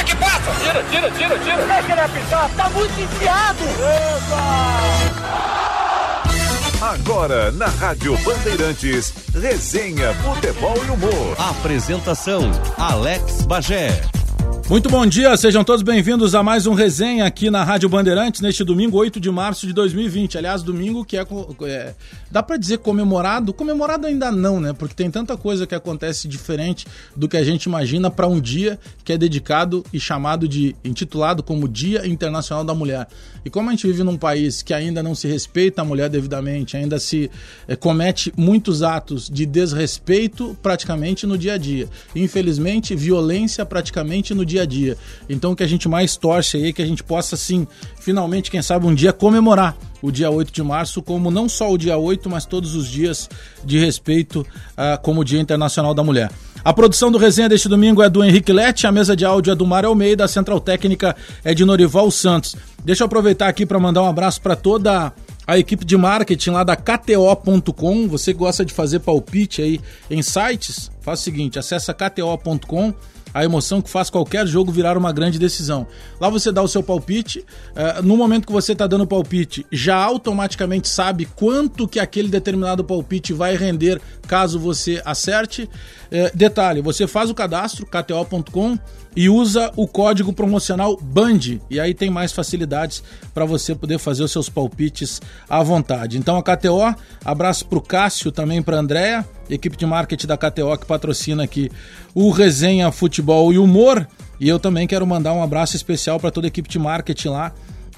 bola que passa! Tira, tira, tira, tira! Deixa ele apitar, tá muito enfiado! Eita! Agora, na Rádio Bandeirantes, resenha, futebol e humor. Apresentação, Alex Bagé. Muito bom dia, sejam todos bem-vindos a mais um resenha aqui na Rádio Bandeirantes, neste domingo, 8 de março de 2020. Aliás, domingo que é, é dá para dizer comemorado, comemorado ainda não, né? Porque tem tanta coisa que acontece diferente do que a gente imagina para um dia que é dedicado e chamado de intitulado como Dia Internacional da Mulher. E como a gente vive num país que ainda não se respeita a mulher devidamente, ainda se é, comete muitos atos de desrespeito praticamente no dia a dia. Infelizmente, violência praticamente no dia dia a dia. Então o que a gente mais torce aí é que a gente possa, sim, finalmente, quem sabe, um dia comemorar o dia 8 de março como não só o dia 8, mas todos os dias de respeito uh, como Dia Internacional da Mulher. A produção do resenha deste domingo é do Henrique Lete, a mesa de áudio é do Mário Almeida, a central técnica é de Norival Santos. Deixa eu aproveitar aqui para mandar um abraço para toda a equipe de marketing lá da KTO.com. Você gosta de fazer palpite aí em sites? Faz o seguinte, acessa KTO.com a emoção que faz qualquer jogo virar uma grande decisão. Lá você dá o seu palpite, uh, no momento que você está dando o palpite, já automaticamente sabe quanto que aquele determinado palpite vai render caso você acerte. Uh, detalhe, você faz o cadastro, kto.com, e usa o código promocional BAND, e aí tem mais facilidades para você poder fazer os seus palpites à vontade. Então a KTO, abraço para o Cássio, também para a Andréa, equipe de marketing da KTO que patrocina aqui o Resenha Futebol e Humor. E eu também quero mandar um abraço especial para toda a equipe de marketing lá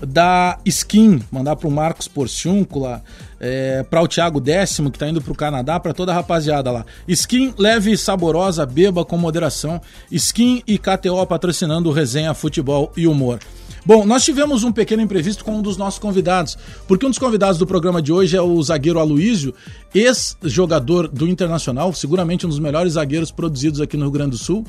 da Skin, mandar para o Marcos Porciúncula, é, para o Thiago Décimo, que está indo para o Canadá, para toda a rapaziada lá. Skin leve e saborosa, beba com moderação. Skin e KTO patrocinando Resenha Futebol e Humor. Bom, nós tivemos um pequeno imprevisto com um dos nossos convidados, porque um dos convidados do programa de hoje é o zagueiro Aloísio, ex-jogador do Internacional, seguramente um dos melhores zagueiros produzidos aqui no Rio Grande do Sul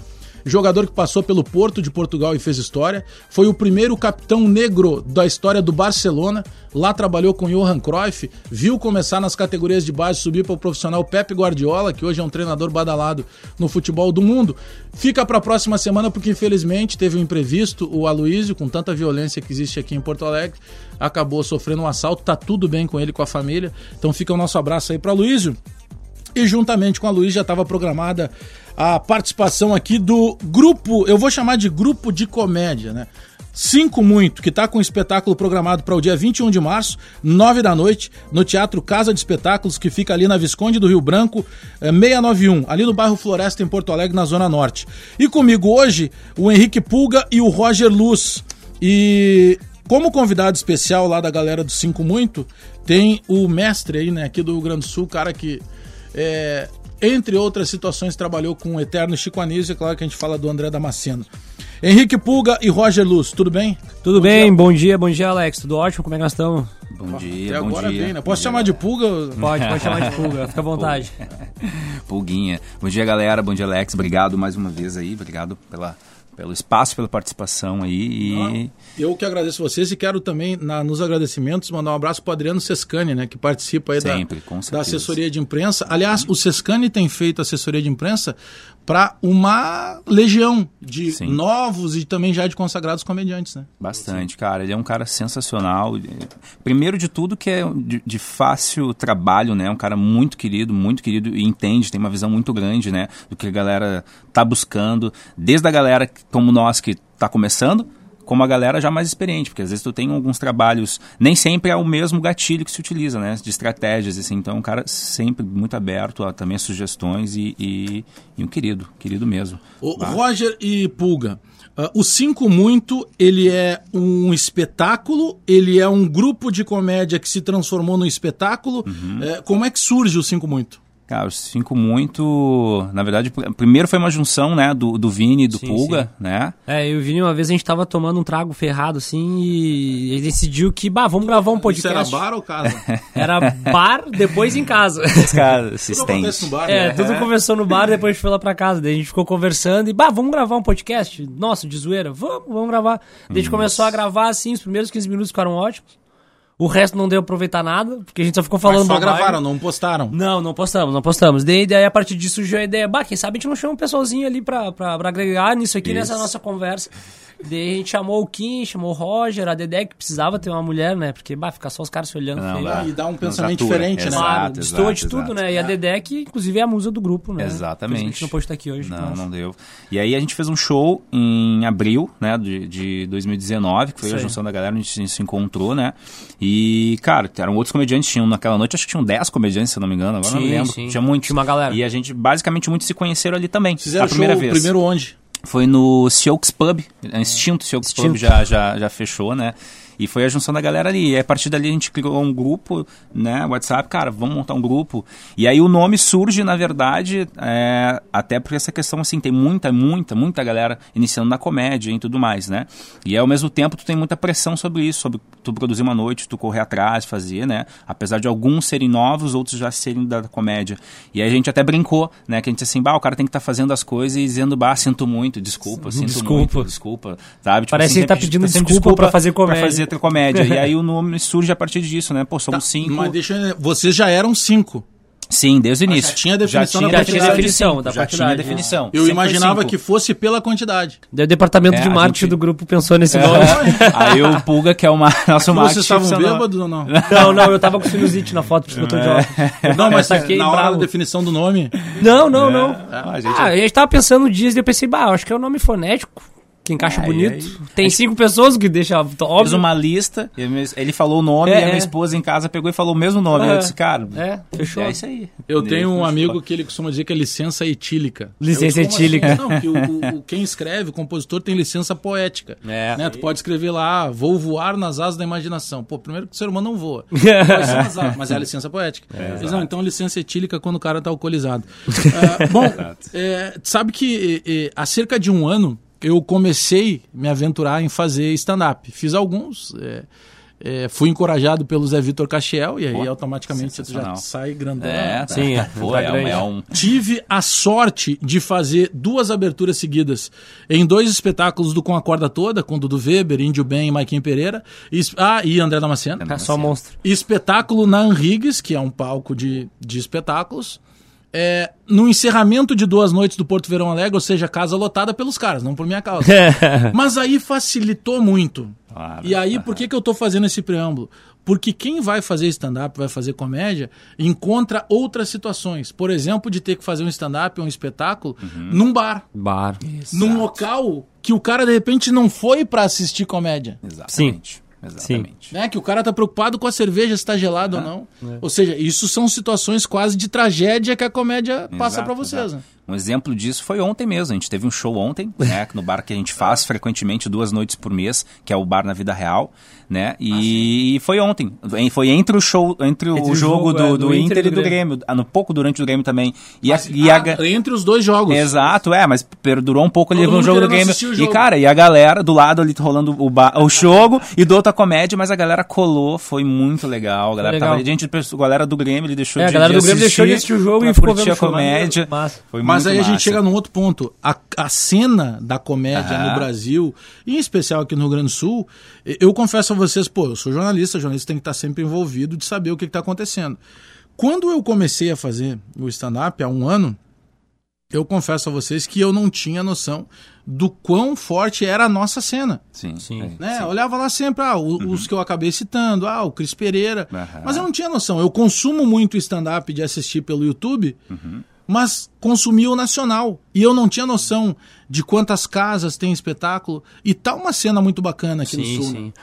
jogador que passou pelo Porto de Portugal e fez história. Foi o primeiro capitão negro da história do Barcelona. Lá trabalhou com Johan Cruyff, viu começar nas categorias de base, subir para o profissional Pepe Guardiola, que hoje é um treinador badalado no futebol do mundo. Fica para a próxima semana porque infelizmente teve um imprevisto. O Aloísio, com tanta violência que existe aqui em Porto Alegre, acabou sofrendo um assalto. Tá tudo bem com ele, com a família. Então fica o nosso abraço aí para Aloísio. E juntamente com a Luiz já estava programada a participação aqui do grupo, eu vou chamar de grupo de comédia, né? Cinco Muito, que está com um espetáculo programado para o dia 21 de março, 9 da noite, no Teatro Casa de Espetáculos, que fica ali na Visconde do Rio Branco, 691, eh, ali no bairro Floresta, em Porto Alegre, na Zona Norte. E comigo hoje, o Henrique Pulga e o Roger Luz. E como convidado especial lá da galera do Cinco Muito, tem o mestre aí, né, aqui do Rio Grande do Sul, cara que é, entre outras situações, trabalhou com o eterno Chico Anísio, é claro que a gente fala do André Damasceno. Henrique Pulga e Roger Luz, tudo bem? Tudo bom bem, dia. bom dia, bom dia, Alex. Tudo ótimo? Como é que nós estamos? Bom dia, Até bom agora dia. bem, né? Posso chamar de Pulga? Pode, pode chamar de Pulga, fica à vontade. Pulguinha. Bom dia, galera. Bom dia, Alex. Obrigado mais uma vez aí. Obrigado pela pelo espaço, pela participação aí. E... eu que agradeço vocês e quero também, na, nos agradecimentos, mandar um abraço para o Adriano Sescani, né, que participa aí Sempre, da, da assessoria de imprensa. Aliás, o Sescani tem feito assessoria de imprensa para uma legião de Sim. novos e também já de consagrados comediantes, né? Bastante, cara. Ele é um cara sensacional. Primeiro de tudo que é de, de, fácil trabalho, né? Um cara muito querido, muito querido e entende, tem uma visão muito grande, né? Do que a galera tá buscando. Desde a galera como nós que tá começando, como a galera já mais experiente, porque às vezes tu tem alguns trabalhos, nem sempre é o mesmo gatilho que se utiliza, né, de estratégias, assim, então o cara sempre muito aberto a também a sugestões e, e, e um querido, querido mesmo. O Roger e Pulga, uh, o Cinco Muito, ele é um espetáculo, ele é um grupo de comédia que se transformou num espetáculo, uhum. uh, como é que surge o Cinco Muito? Cara, eu sinto muito. Na verdade, primeiro foi uma junção, né, do, do Vini e do sim, Pulga, sim. né? É, e o Vini, uma vez a gente tava tomando um trago ferrado, assim, e ele decidiu que, bah, vamos gravar um podcast. Isso era bar ou casa? era bar, depois em casa. assistente. Tudo no bar, é, né? tudo começou no bar, depois foi lá pra casa. Daí a gente ficou conversando e, bah, vamos gravar um podcast? Nossa, de zoeira, vamos, vamos gravar. Daí a gente começou a gravar, assim, os primeiros 15 minutos ficaram ótimos. O resto não deu pra aproveitar nada, porque a gente só ficou falando Mas só gravaram, não postaram. Não, não postamos, não postamos. Daí, daí a partir disso surgiu a ideia, bah, quem sabe a gente não chama um pessoalzinho ali pra, pra, pra agregar nisso aqui, nessa nossa conversa. Daí a gente chamou o Kim, chamou o Roger, a Dedé, que precisava ter uma mulher, né? Porque, bah, ficar só os caras se olhando. Não, feio. dá. E dá um Não pensamento diferente, né? Exato, Claro, destoa de exato, tudo, né? E a Dedé, que inclusive é a musa do grupo, né? Exatamente. A gente não pôde estar aqui hoje. Não, mas- não deu. E aí a gente fez um show em abril, né, de, de 2019, que foi a junção da galera, a gente se encontrou, né? E, cara, eram outros comediantes, tinham naquela noite, acho que tinham 10 comediantes, se eu não me engano, agora não Sim, lembro. sim. Tinha muitos. Tinha uma galera. E a gente, basicamente, muitos se conheceram ali também. Fizeram a primeira show vez. primeiro onde? Foi no Sioux Pub, é Instinto Sioux Pub já, já, já fechou, né? E foi a junção da galera ali. E a partir dali a gente criou um grupo, né? WhatsApp, cara, vamos montar um grupo. E aí o nome surge, na verdade, é, até por essa questão, assim, tem muita, muita, muita galera iniciando na comédia e tudo mais, né? E ao mesmo tempo tu tem muita pressão sobre isso, sobre tu produzir uma noite, tu correr atrás, fazer, né? Apesar de alguns serem novos, outros já serem da comédia. E aí a gente até brincou, né? Que a gente assim, bah, o cara tem que estar fazendo as coisas e dizendo, bah, sinto muito, desculpa, sinto Desculpa. muito, desculpa, sabe? Tipo Parece assim, que ele tá pedindo sempre desculpa pra fazer comédia. Pra fazer comédia. e aí o nome surge a partir disso, né? Pô, somos cinco. Tá, Mas deixa eu... Vocês já eram cinco. Sim, desde o início. já tinha definição da já tinha tinha definição da já tinha quantidade. definição. Eu Sempre imaginava cinco. que fosse pela quantidade. Daí o departamento É, de marketing gente- do grupo pensou nesse É. nome. Aí o Pulga, que é o ma- nosso marketing Vocês estavam funcionou. bêbados ou não? Não, não, eu tava com sinusite na foto, por isso que eu tô de óculos. Não, mas Eu saquei na hora bravo. da definição do nome. Não, não, não. Ah, a gente- Ah, a gente tava pensando dias e eu pensei, bah, acho que é um nome fonético, que encaixa bonito. aí? Tem cinco pessoas, que deixa Fez óbvio. uma lista, e ele falou o nome, É, e a minha é. esposa em casa pegou e falou o mesmo nome. É. Eu disse, cara, É, fechou. é isso aí. Eu E tenho um amigo que ele costuma dizer que é licença etílica. Licença Eu, etílica. assim? Não, que o, o- quem escreve, o compositor, tem licença poética. É. Né? Tu pode escrever lá, ah, vou voar nas asas da imaginação. Pô, primeiro que o ser humano não voa. Asas? Mas é a licença poética. Eles, não, então licença etílica quando o cara tá alcoolizado. Ah, bom, é, sabe que é, é, há cerca de um ano eu comecei a me aventurar em fazer stand-up. Fiz alguns. é, é, fui encorajado pelo Zé Vitor Castiel e aí Pô, automaticamente você já sai grandão. É, Sim, é. Tá é, um- é um... Tive a sorte de fazer duas aberturas seguidas em dois espetáculos do Com a Corda Toda, com Dudu Weber, Índio Bem e Maiquinho Pereira. E, ah, e André Damasceno. É só monstro. Espetáculo na Henrigues, que é um palco de, de espetáculos. É, no encerramento de duas noites do Porto Verão Alegre, ou seja, casa lotada pelos caras, não por minha causa. Mas aí facilitou muito. Claro, e aí, por que, que eu tô fazendo esse preâmbulo? Porque quem vai fazer stand-up, vai fazer comédia, encontra outras situações. Por exemplo, de ter que fazer um stand-up ou um espetáculo num bar. Bar. Num local que o cara, de repente, não foi pra assistir comédia. Exatamente. Exatamente. Né? Que o cara tá preocupado com a cerveja, se tá gelado ou não. Ou seja, isso são situações quase de tragédia que a comédia passa pra vocês. Né? Um exemplo disso foi ontem mesmo. A gente teve um show ontem, né? No bar que a gente faz frequentemente duas noites por mês, que é o bar na vida real, né? E foi ontem. Em- Foi entre o show, entre, o Entre o jogo, jogo, do, é, do do Inter Inter e do Grêmio. Ah, no pouco durante o Grêmio também. E a, e a ga- Ah, entre os dois jogos. Exato, é, mas perdurou um pouco ali no jogo do Grêmio. assistir o E, jogo. cara, e a galera do lado ali rolando o, ba- o jogo e do outra comédia, mas a galera colou, foi muito legal. A galera legal. tava ali, gente, a galera do Grêmio, ele deixou É, a de galera de do Grêmio deixou de assistir o jogo e ficou curtir vendo a comédia. Massa. Foi Mas muito aí a gente massa. chega num outro ponto. A, a cena da comédia Aham. no Brasil, e em especial aqui no Rio Grande do Sul, e- eu confesso a vocês, pô, eu sou jornalista, jornalista tem que estar sempre envolvido de saber o que está acontecendo. Quando eu comecei a fazer o stand-up há um ano, eu confesso a vocês que eu não tinha noção do quão forte era a nossa cena. Sim, Sim. é, Né? sim. Eu olhava lá sempre, ah, o- os que eu acabei citando, ah, o Cris Pereira. Aham. Mas eu não tinha noção. Eu consumo muito stand-up de assistir pelo YouTube, Uhum. mas consumia o nacional. E eu não tinha noção de quantas casas tem espetáculo. E tá uma cena muito bacana aqui no Sim, Sul. né? sim.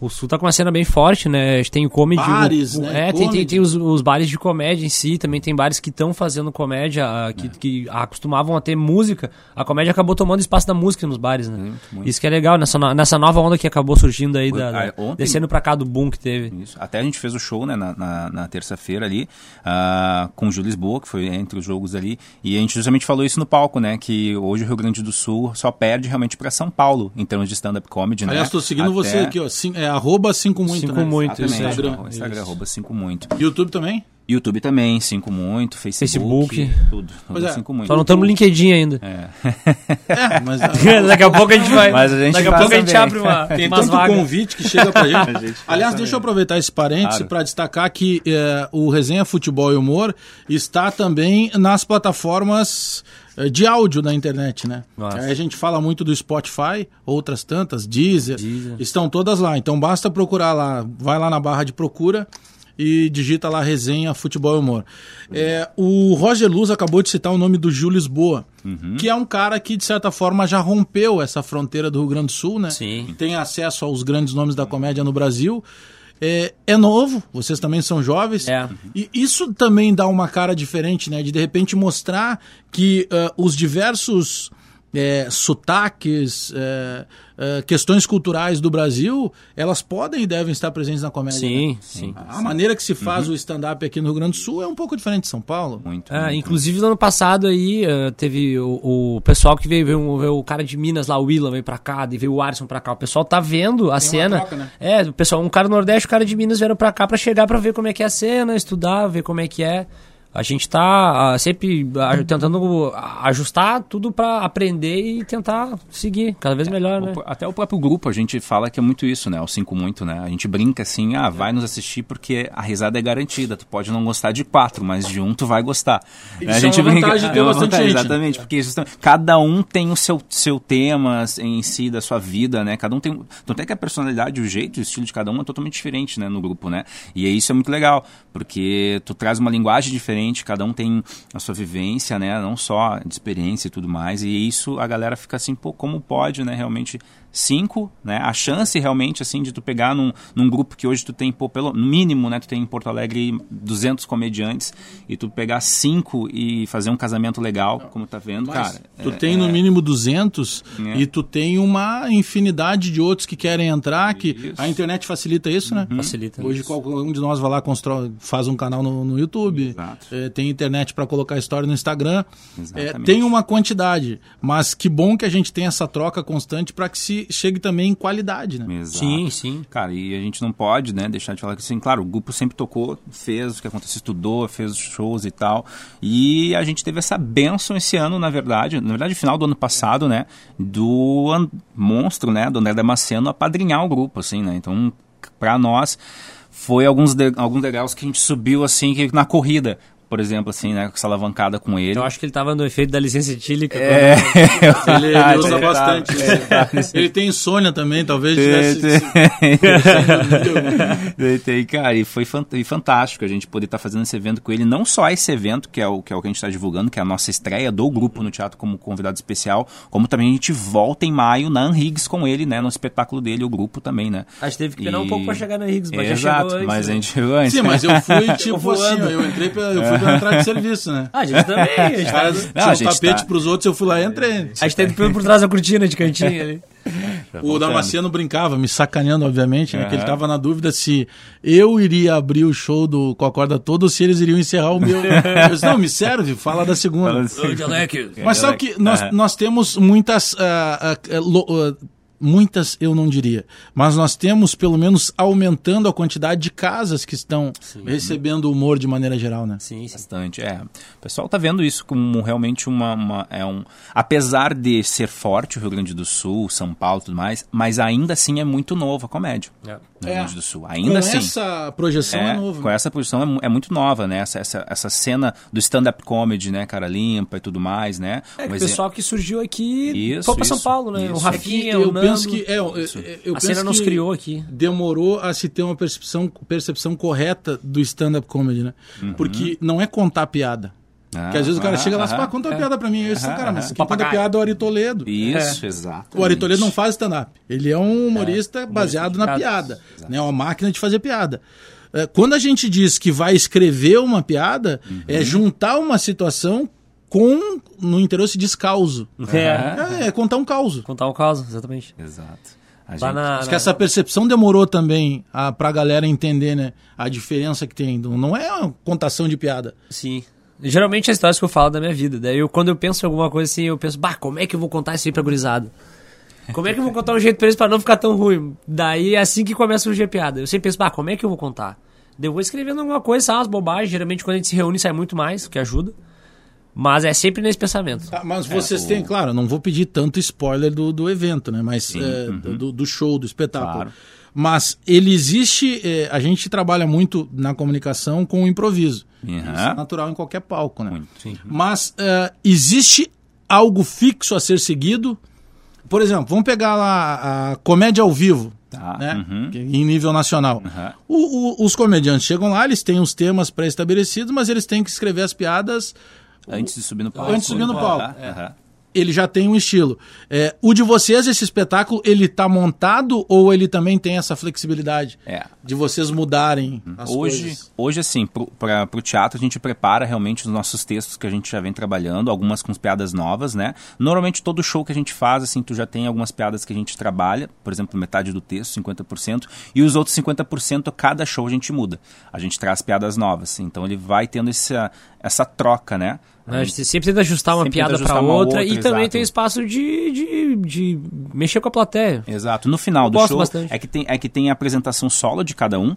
O Sul tá com uma cena bem forte, né? A gente tem o comedy. Bares, o, o- né? É, tem, tem, Comedy. tem os, os bares de comédia em si, também tem bares que estão fazendo comédia, ah, É. que, que acostumavam a ter música. A comédia acabou tomando espaço da música nos bares, né? Muito, muito. Isso que é legal, nessa, nessa nova onda que acabou surgindo aí, da, da- Ah, ontem- descendo pra cá do boom que teve. Isso. Até a gente fez o show né, na, na, na terça-feira ali, ah, com o Gil Lisboa, que foi entre os jogos ali, e a gente justamente falou isso no palco, né? Que hoje o Rio Grande do Sul só perde realmente para São Paulo em termos de stand-up comedy, né? Aliás, tô seguindo Até- você aqui, ó. Cin- é arroba 5 muito, Cinco né? muito. Instagram. Instagram, Instagram Isso. arroba 5 muito. YouTube também? YouTube também, Cinco Muito, Facebook, Facebook. tudo. Pois é. Cinco Muito. Só não estamos no LinkedIn ainda. É, mas Daqui a pouco a gente vai. Mas a gente daqui a pouco a gente abre uma, tem umas tanto vagas. convite que chega pra gente. gente Aliás, deixa eu aproveitar esse parêntese Claro. para destacar que eh, o Resenha Futebol e Humor está também nas plataformas de áudio da internet, né? Nossa. Aí a gente fala muito do Spotify, outras tantas, Deezer, Deezer. estão todas lá. Então basta procurar lá, vai lá na barra de procura e digita lá Resenha Futebol e Humor. É, o Roger Luz acabou de citar o nome do Gil Lisboa, que é um cara que, de certa forma, já rompeu essa fronteira do Rio Grande do Sul, né? Sim. tem acesso aos grandes nomes da comédia no Brasil. É, é novo, vocês também são jovens. É. E isso também dá uma cara diferente, né? De de repente mostrar que ah, os diversos é, sotaques, é, é, questões culturais do Brasil, elas podem e devem estar presentes na comédia. né? Sim, sim. A maneira que se faz o stand-up aqui no Rio Grande do Sul é um pouco diferente de São Paulo. Muito, É, muito. inclusive no ano passado aí eh, teve o, o pessoal que veio, veio, veio o cara de Minas lá, o Willan veio pra cá, e veio o Arson pra cá. O pessoal tá vendo a cena. troca, né? É, o pessoal, um cara do Nordeste, um cara de Minas vieram pra cá pra chegar pra ver como é que é a cena, estudar, ver como é que é. A gente tá ah, sempre ah, tentando ah, ajustar tudo pra aprender e tentar seguir cada vez melhor, né? O- Até o próprio grupo, a gente fala que é muito isso, né? O Cinco Muito, né? A gente brinca assim, ah, vai nos assistir porque a risada é garantida. Tu pode não gostar de quatro, mas de um tu vai gostar. Isso a é gente uma brinca- vantagem de ter é vantagem, gente, né? Exatamente, porque cada um tem o seu, seu tema em si, da sua vida, né? Cada um tem... Tanto é que a personalidade, o jeito, o estilo de cada um é totalmente diferente, né? No grupo, né? E isso é muito legal, porque tu traz uma linguagem diferente, cada um tem a sua vivência, né? Não só de experiência e tudo mais. E isso a galera fica assim, pô, como pode, né? Realmente cinco, né? A chance realmente, assim, de tu pegar num, num grupo que hoje tu tem, pô, pelo no mínimo, né? Tu tem em Porto Alegre 200 comediantes e tu pegar cinco e fazer um casamento legal, como tá vendo, Mas cara. tu é- tem no mínimo 200 É. e tu tem uma infinidade de outros que querem entrar, que Isso. a internet facilita isso, né? Facilita. Hoje qualquer um de nós vai lá, constrói, faz um canal no, no YouTube, eh, tem internet para colocar história no Instagram. Exatamente. Eh, tem uma quantidade, mas que bom que a gente tem essa troca constante para que se chegue também em qualidade, né? Exato. Sim, sim. Cara, e a gente não pode, né, deixar de falar que assim, claro, o grupo sempre tocou, fez o que aconteceu, estudou, fez os shows e tal. E a gente teve essa benção esse ano, na verdade, na verdade, final do ano passado, né, do an- monstro, né, do André Damasceno apadrinhar o grupo, assim, né? Então, pra nós foi alguns de, alguns degraus que a gente subiu assim que na corrida, por exemplo, assim, né, com essa alavancada com ele. Eu acho que ele tava no efeito da licença etílica. É, Ele, ele Ah, usa tá- bastante. ele tá Ele tem insônia também, talvez tivesse. Tem, tem, cara, e foi fan- fantástico a gente poder estar fazendo esse evento com ele. Não só esse evento, que é o que, é o que a gente está divulgando, que é a nossa estreia do grupo no teatro como convidado especial, como também a gente volta em maio na Anrigs com ele, né? No espetáculo dele, o grupo também, né? A gente teve que esperar um E- pouco pra chegar na Higgs, mas já Exato, chegou antes, mas né? a gente chegou antes. Sim, mas eu fui tipo voando. assim, eu entrei pela, eu fui entrada de serviço, né? Ah, a gente também. A gente, Os tá, Não, um gente tapete tá- pros outros, eu fui lá e entrei. a gente tá indo por, por trás da cortina de cantinho ali. O Damasceno brincava, me sacaneando, obviamente, né? Que ele tava na dúvida se eu iria abrir o show do Com a Corda Toda ou se eles iriam encerrar o meu. Eu disse, não, me serve, fala da segunda. Fala assim. Mas sabe que nós, nós temos muitas. ah, lo- ah, muitas eu não diria, mas nós temos pelo menos aumentando a quantidade de casas que estão recebendo humor de maneira geral, né? Sim, sim. Bastante, é. O pessoal tá vendo isso como realmente uma, uma- é um, apesar de ser forte o Rio Grande do Sul, São Paulo, e tudo mais, mas ainda assim é muito novo a comédia É. no Rio Grande do Sul. Com Ainda assim. essa projeção é, É, novo. com essa posição é, é muito nova, né? Essa, essa, essa cena do stand-up comedy, né? Cara limpa e tudo mais, né? É, o é- pessoal que surgiu aqui Isso, foi pra São Paulo, né? isso. O É Rafinha, eu o Nando. penso que é, eu, eu- eu a penso cena nos criou aqui. demorou a se ter uma percepção, percepção correta do stand-up comedy, né? Porque não é contar piada. Ah, Porque às vezes o cara ah, chega lá e ah, fala, ah, conta uma é. piada pra mim. Eu disse, cara, mas quem conta piada é o Ari Toledo. Isso, exato. O Ari Toledo não faz stand-up. Ele é um humorista baseado na piada. Né? Uma máquina de fazer piada. É, Quando a gente diz que vai escrever uma piada, é juntar uma situação com, no interior se diz causo. É. É, é contar um causo. Contar o caso, exatamente. Exato. Gente- na, Acho que essa percepção demorou também a, pra galera entender, né? A diferença que tem. Não não é uma contação de piada. Sim. Geralmente as histórias que eu falo da minha vida. Daí eu, quando eu penso em alguma coisa assim, eu penso, bah, como é que eu vou contar isso aí pra gurizada? Como é que eu vou contar um jeito pra eles pra não ficar tão ruim? Daí é assim que começa a surgir a piada. Eu sempre penso, bah, como é que eu vou contar? Eu vou escrevendo alguma coisa, sabe, umas bobagens. Geralmente quando a gente se reúne sai muito mais, o que ajuda. Mas é sempre nesse pensamento. Tá, mas vocês têm, claro, não vou pedir tanto spoiler do, do evento, né? Mas é, do, do show, do espetáculo. Claro. Mas ele existe, é, a gente trabalha muito na comunicação com o improviso. Uhum. Isso é natural em qualquer palco, né? Muito. Mas é, existe algo fixo a ser seguido? Por exemplo, vamos pegar lá a comédia ao vivo, Tá, né? uhum. Que- Em nível nacional. Uhum. O- o- os comediantes chegam lá, eles têm os temas pré-estabelecidos, mas eles têm que escrever as piadas Antes de subir no palco. Antes de subir no palco. Aham. Ele já tem um estilo. É, o de vocês, esse espetáculo, ele tá montado ou ele também tem essa flexibilidade É. de vocês mudarem as Hoje, coisas? hoje, assim, para o teatro, a gente prepara realmente os nossos textos que a gente já vem trabalhando, algumas com piadas novas, né? Normalmente, todo show que a gente faz, assim, tu já tem algumas piadas que a gente trabalha, por exemplo, metade do texto, 50%, e os outros 50%, cada show a gente muda. A gente traz piadas novas. Então, ele vai tendo essa, essa troca, né? Gente sempre tenta ajustar uma Sempre piada uma outra, outra, e também exato. tem espaço de, de, de mexer com a plateia. Exato. No final Eu do show bastante. é que, tem, é que tem a apresentação solo de cada um.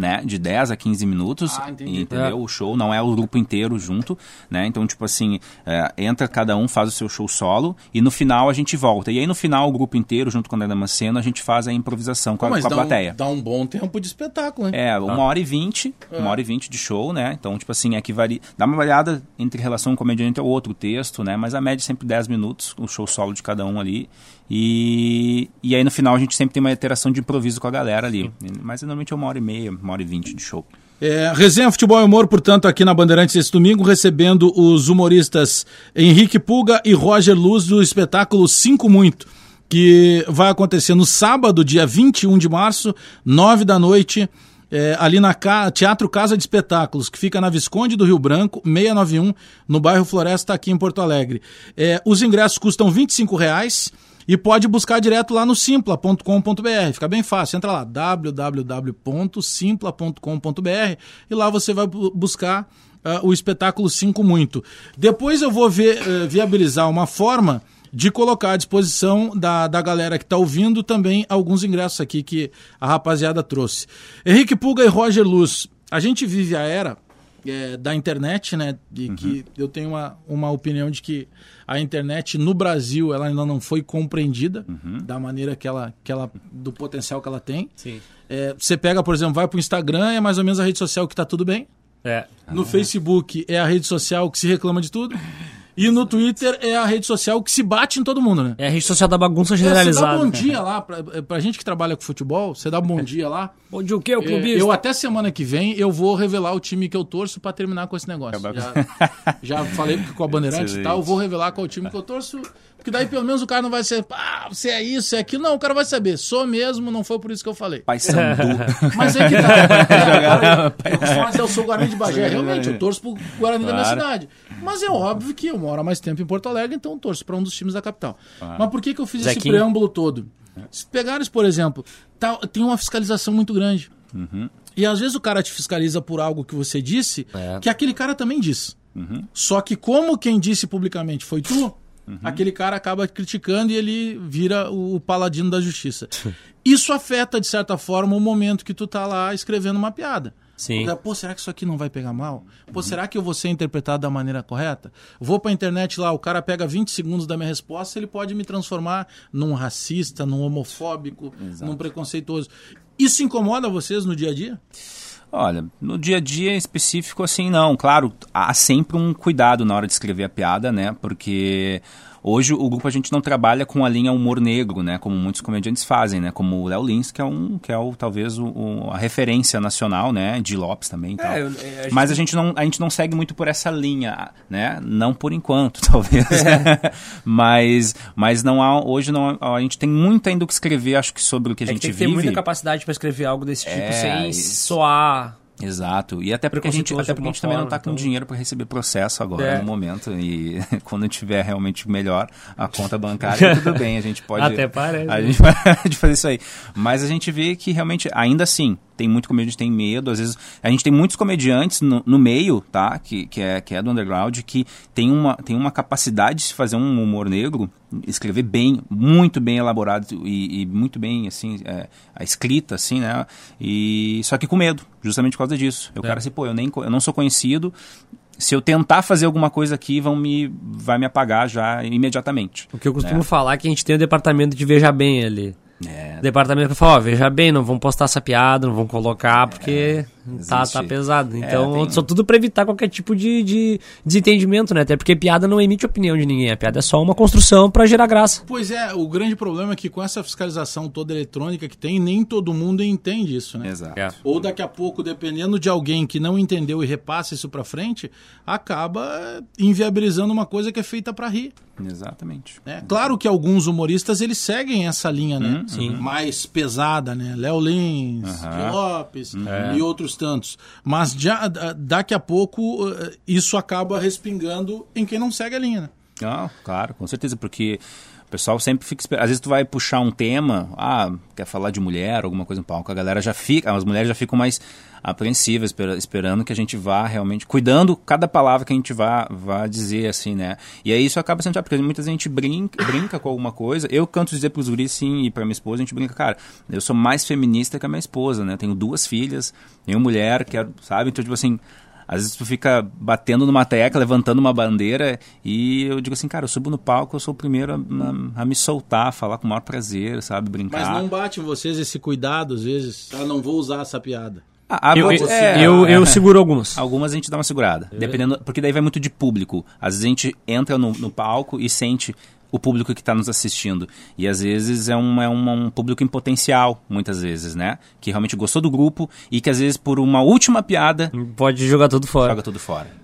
Né, de 10 a 15 minutos, Ah, entendi. entendeu? É. O show não é o grupo inteiro junto, né? Então, tipo assim, é, entra cada um, faz o seu show solo e no final a gente volta. E aí no final o grupo inteiro, junto com a Damasceno, a gente faz a improvisação com a, Mas com a dá, plateia. um, dá um bom tempo de espetáculo, né? É, uma hora e vinte, uma hora e vinte de show, né? Então, tipo assim, é que varia. Dá uma variada entre relação um comediante ao outro texto, né? Mas a média é sempre 10 minutos, o show solo de cada um ali. E, e aí no final a gente sempre tem uma interação de improviso com a galera ali. Mas normalmente é uma hora e meia, uma hora e vinte de show. É, Resenha Futebol e Humor, portanto, aqui na Bandeirantes esse domingo, recebendo os humoristas Henrique Puga e Roger Luz do espetáculo Cinco Muito, que vai acontecer no sábado, dia 21 de março, nove da noite, é, ali na Ca- Teatro Casa de Espetáculos, que fica na Visconde do Rio Branco, 691, no bairro Floresta, aqui em Porto Alegre. É, os ingressos custam 25 reais. E pode buscar direto lá no simpla.com.br. Fica bem fácil. Entra lá, www.simpla.com.br e lá você vai bu- buscar ah, o espetáculo 5 Muito. Depois eu vou ver, eh, viabilizar uma forma de colocar à disposição da, da galera que está ouvindo também alguns ingressos aqui que a rapaziada trouxe. Henrique Puga e Roger Luz. A gente vive a era é, da internet, né? E que eu tenho uma, uma opinião de que a internet no Brasil ela ainda não foi compreendida da maneira que ela, que ela. do potencial que ela tem. Sim. É, você pega, por exemplo, vai para o Instagram, é mais ou menos a rede social que está tudo bem. É. No Facebook é a rede social que se reclama de tudo. E no Twitter é a rede social que se bate em todo mundo, né? É a rede social da bagunça É, Você generalizada. dá bom dia lá, pra, pra gente que trabalha com futebol, você dá bom dia lá. Bom dia o quê, o É, clubista? Eu até semana que vem eu vou revelar o time que eu torço pra terminar com esse negócio. Já, já falei com a Bandeirante e tal, eu vou revelar qual o time que eu torço, porque daí pelo menos o cara não vai ser, ah, você é isso, é aquilo. Não, o cara vai saber, sou mesmo, não foi por isso que eu falei. Pai Sandu. Mas é que tá. É, agora, eu sou Guarani de Bagé. Realmente, eu torço pro Guarani da minha Claro. cidade. Mas é óbvio que eu moro há mais tempo em Porto Alegre, então eu torço pra um dos times da capital. Mas por que, que eu fiz esse Zequinha. preâmbulo todo? Se pegares, por exemplo, tá- tem uma fiscalização muito grande. E às vezes o cara te fiscaliza por algo que você disse, É. que aquele cara também disse. Só que como quem disse publicamente foi tu, aquele cara acaba criticando e ele vira o paladino da justiça. Isso afeta, de certa forma, o momento que tu tá lá escrevendo uma piada. Sim. Pô, será que isso aqui não vai pegar mal? Pô, será que eu vou ser interpretado da maneira correta? Vou pra internet lá, o cara pega 20 segundos da minha resposta, ele pode me transformar num racista, num homofóbico, num preconceituoso. Isso incomoda vocês no dia a dia? Olha, no dia a dia específico, assim, não. Claro, há sempre um cuidado na hora de escrever a piada, né? Porque hoje o grupo a gente não trabalha com a linha humor negro, né? Como muitos comediantes fazem, né? Como o Léo Lins, que é um, que é o, talvez o, o- a referência nacional, né? De Lopes também e tal. eu- é, Mas a gente, não, a gente não segue muito por essa linha, né? Não por enquanto, talvez. mas, mas não há, hoje não há- a gente tem muito ainda o que escrever, acho que sobre o que a É que gente tem que ter vive. muita capacidade pra escrever algo desse tipo É, sem isso. soar. Exato. E até porque a gente, até porque a gente também não está com então. dinheiro para receber processo agora É. no momento. E quando tiver realmente melhor a conta bancária, tudo bem, a gente pode. Até parece. A gente pode fazer isso aí. Mas a gente vê que realmente, ainda assim, tem muito comediante tem medo, às vezes a gente tem muitos comediantes no, no meio, tá? Que, que, é, que é do underground, que tem uma, tem uma capacidade de fazer um humor negro, escrever bem, muito bem elaborado e, e muito bem, assim, é, a escrita, assim, né? E, só que com medo, justamente por causa disso. Eu é. quero assim, pô, eu, nem, eu não sou conhecido, se eu tentar fazer alguma coisa aqui, vão me, vai me apagar já imediatamente. O que eu costumo né? falar é que a gente tem o departamento de Veja Bem ali. É. Departamento que fala, ó, veja bem, não vão postar essa piada, não vão colocar, porque é, tá, tá pesado. É, então, é, tem... só tudo pra evitar qualquer tipo de, de desentendimento, né? Até porque piada não emite opinião de ninguém, a piada é só uma construção para gerar graça. Pois é, o grande problema é que com essa fiscalização toda eletrônica que tem, nem todo mundo entende isso, né? Exato. É. Ou daqui a pouco, dependendo de alguém que não entendeu e repassa isso pra frente, acaba inviabilizando uma coisa que é feita para rir. Exatamente. É, claro que alguns humoristas eles seguem essa linha, né? Hum, Mais pesada, né? Léo Lins, uhum. Lopes uhum. e outros tantos. Mas já, daqui a pouco eh, isso acaba respingando em quem não segue a linha, né? Ah, claro, com certeza, porque o pessoal sempre fica esperando. Às vezes tu vai puxar um tema, ah, quer falar de mulher, alguma coisa no palco, a galera já fica, as mulheres já ficam mais apreensivas, esperando que a gente vá realmente, cuidando cada palavra que a gente vá, vá dizer, assim, né? E aí isso acaba sendo, porque muitas vezes a gente brinca, brinca com alguma coisa. Eu canto dizer pros guris, sim, e pra minha esposa, a gente brinca, cara, eu sou mais feminista que a minha esposa, né? Eu tenho duas filhas, tenho mulher, quero, sabe? Então, tipo assim, às vezes tu fica batendo numa tecla, levantando uma bandeira, e eu digo assim, cara, eu subo no palco, eu sou o primeiro a, a, a me soltar, a falar com o maior prazer, sabe? Brincar. Mas não bate em vocês esse cuidado, às vezes, ah, não vou usar essa piada. Ah, eu, eu, é, eu, eu, seguro algumas. Algumas a gente dá uma segurada. É. Dependendo, porque daí vai muito de público. Às vezes a gente entra no, no palco e sente o público que está nos assistindo. E às vezes é, um, é um, um, público em potencial, muitas vezes, né? Que realmente gostou do grupo e que às vezes por uma última piada. Pode jogar tudo fora. Joga tudo fora.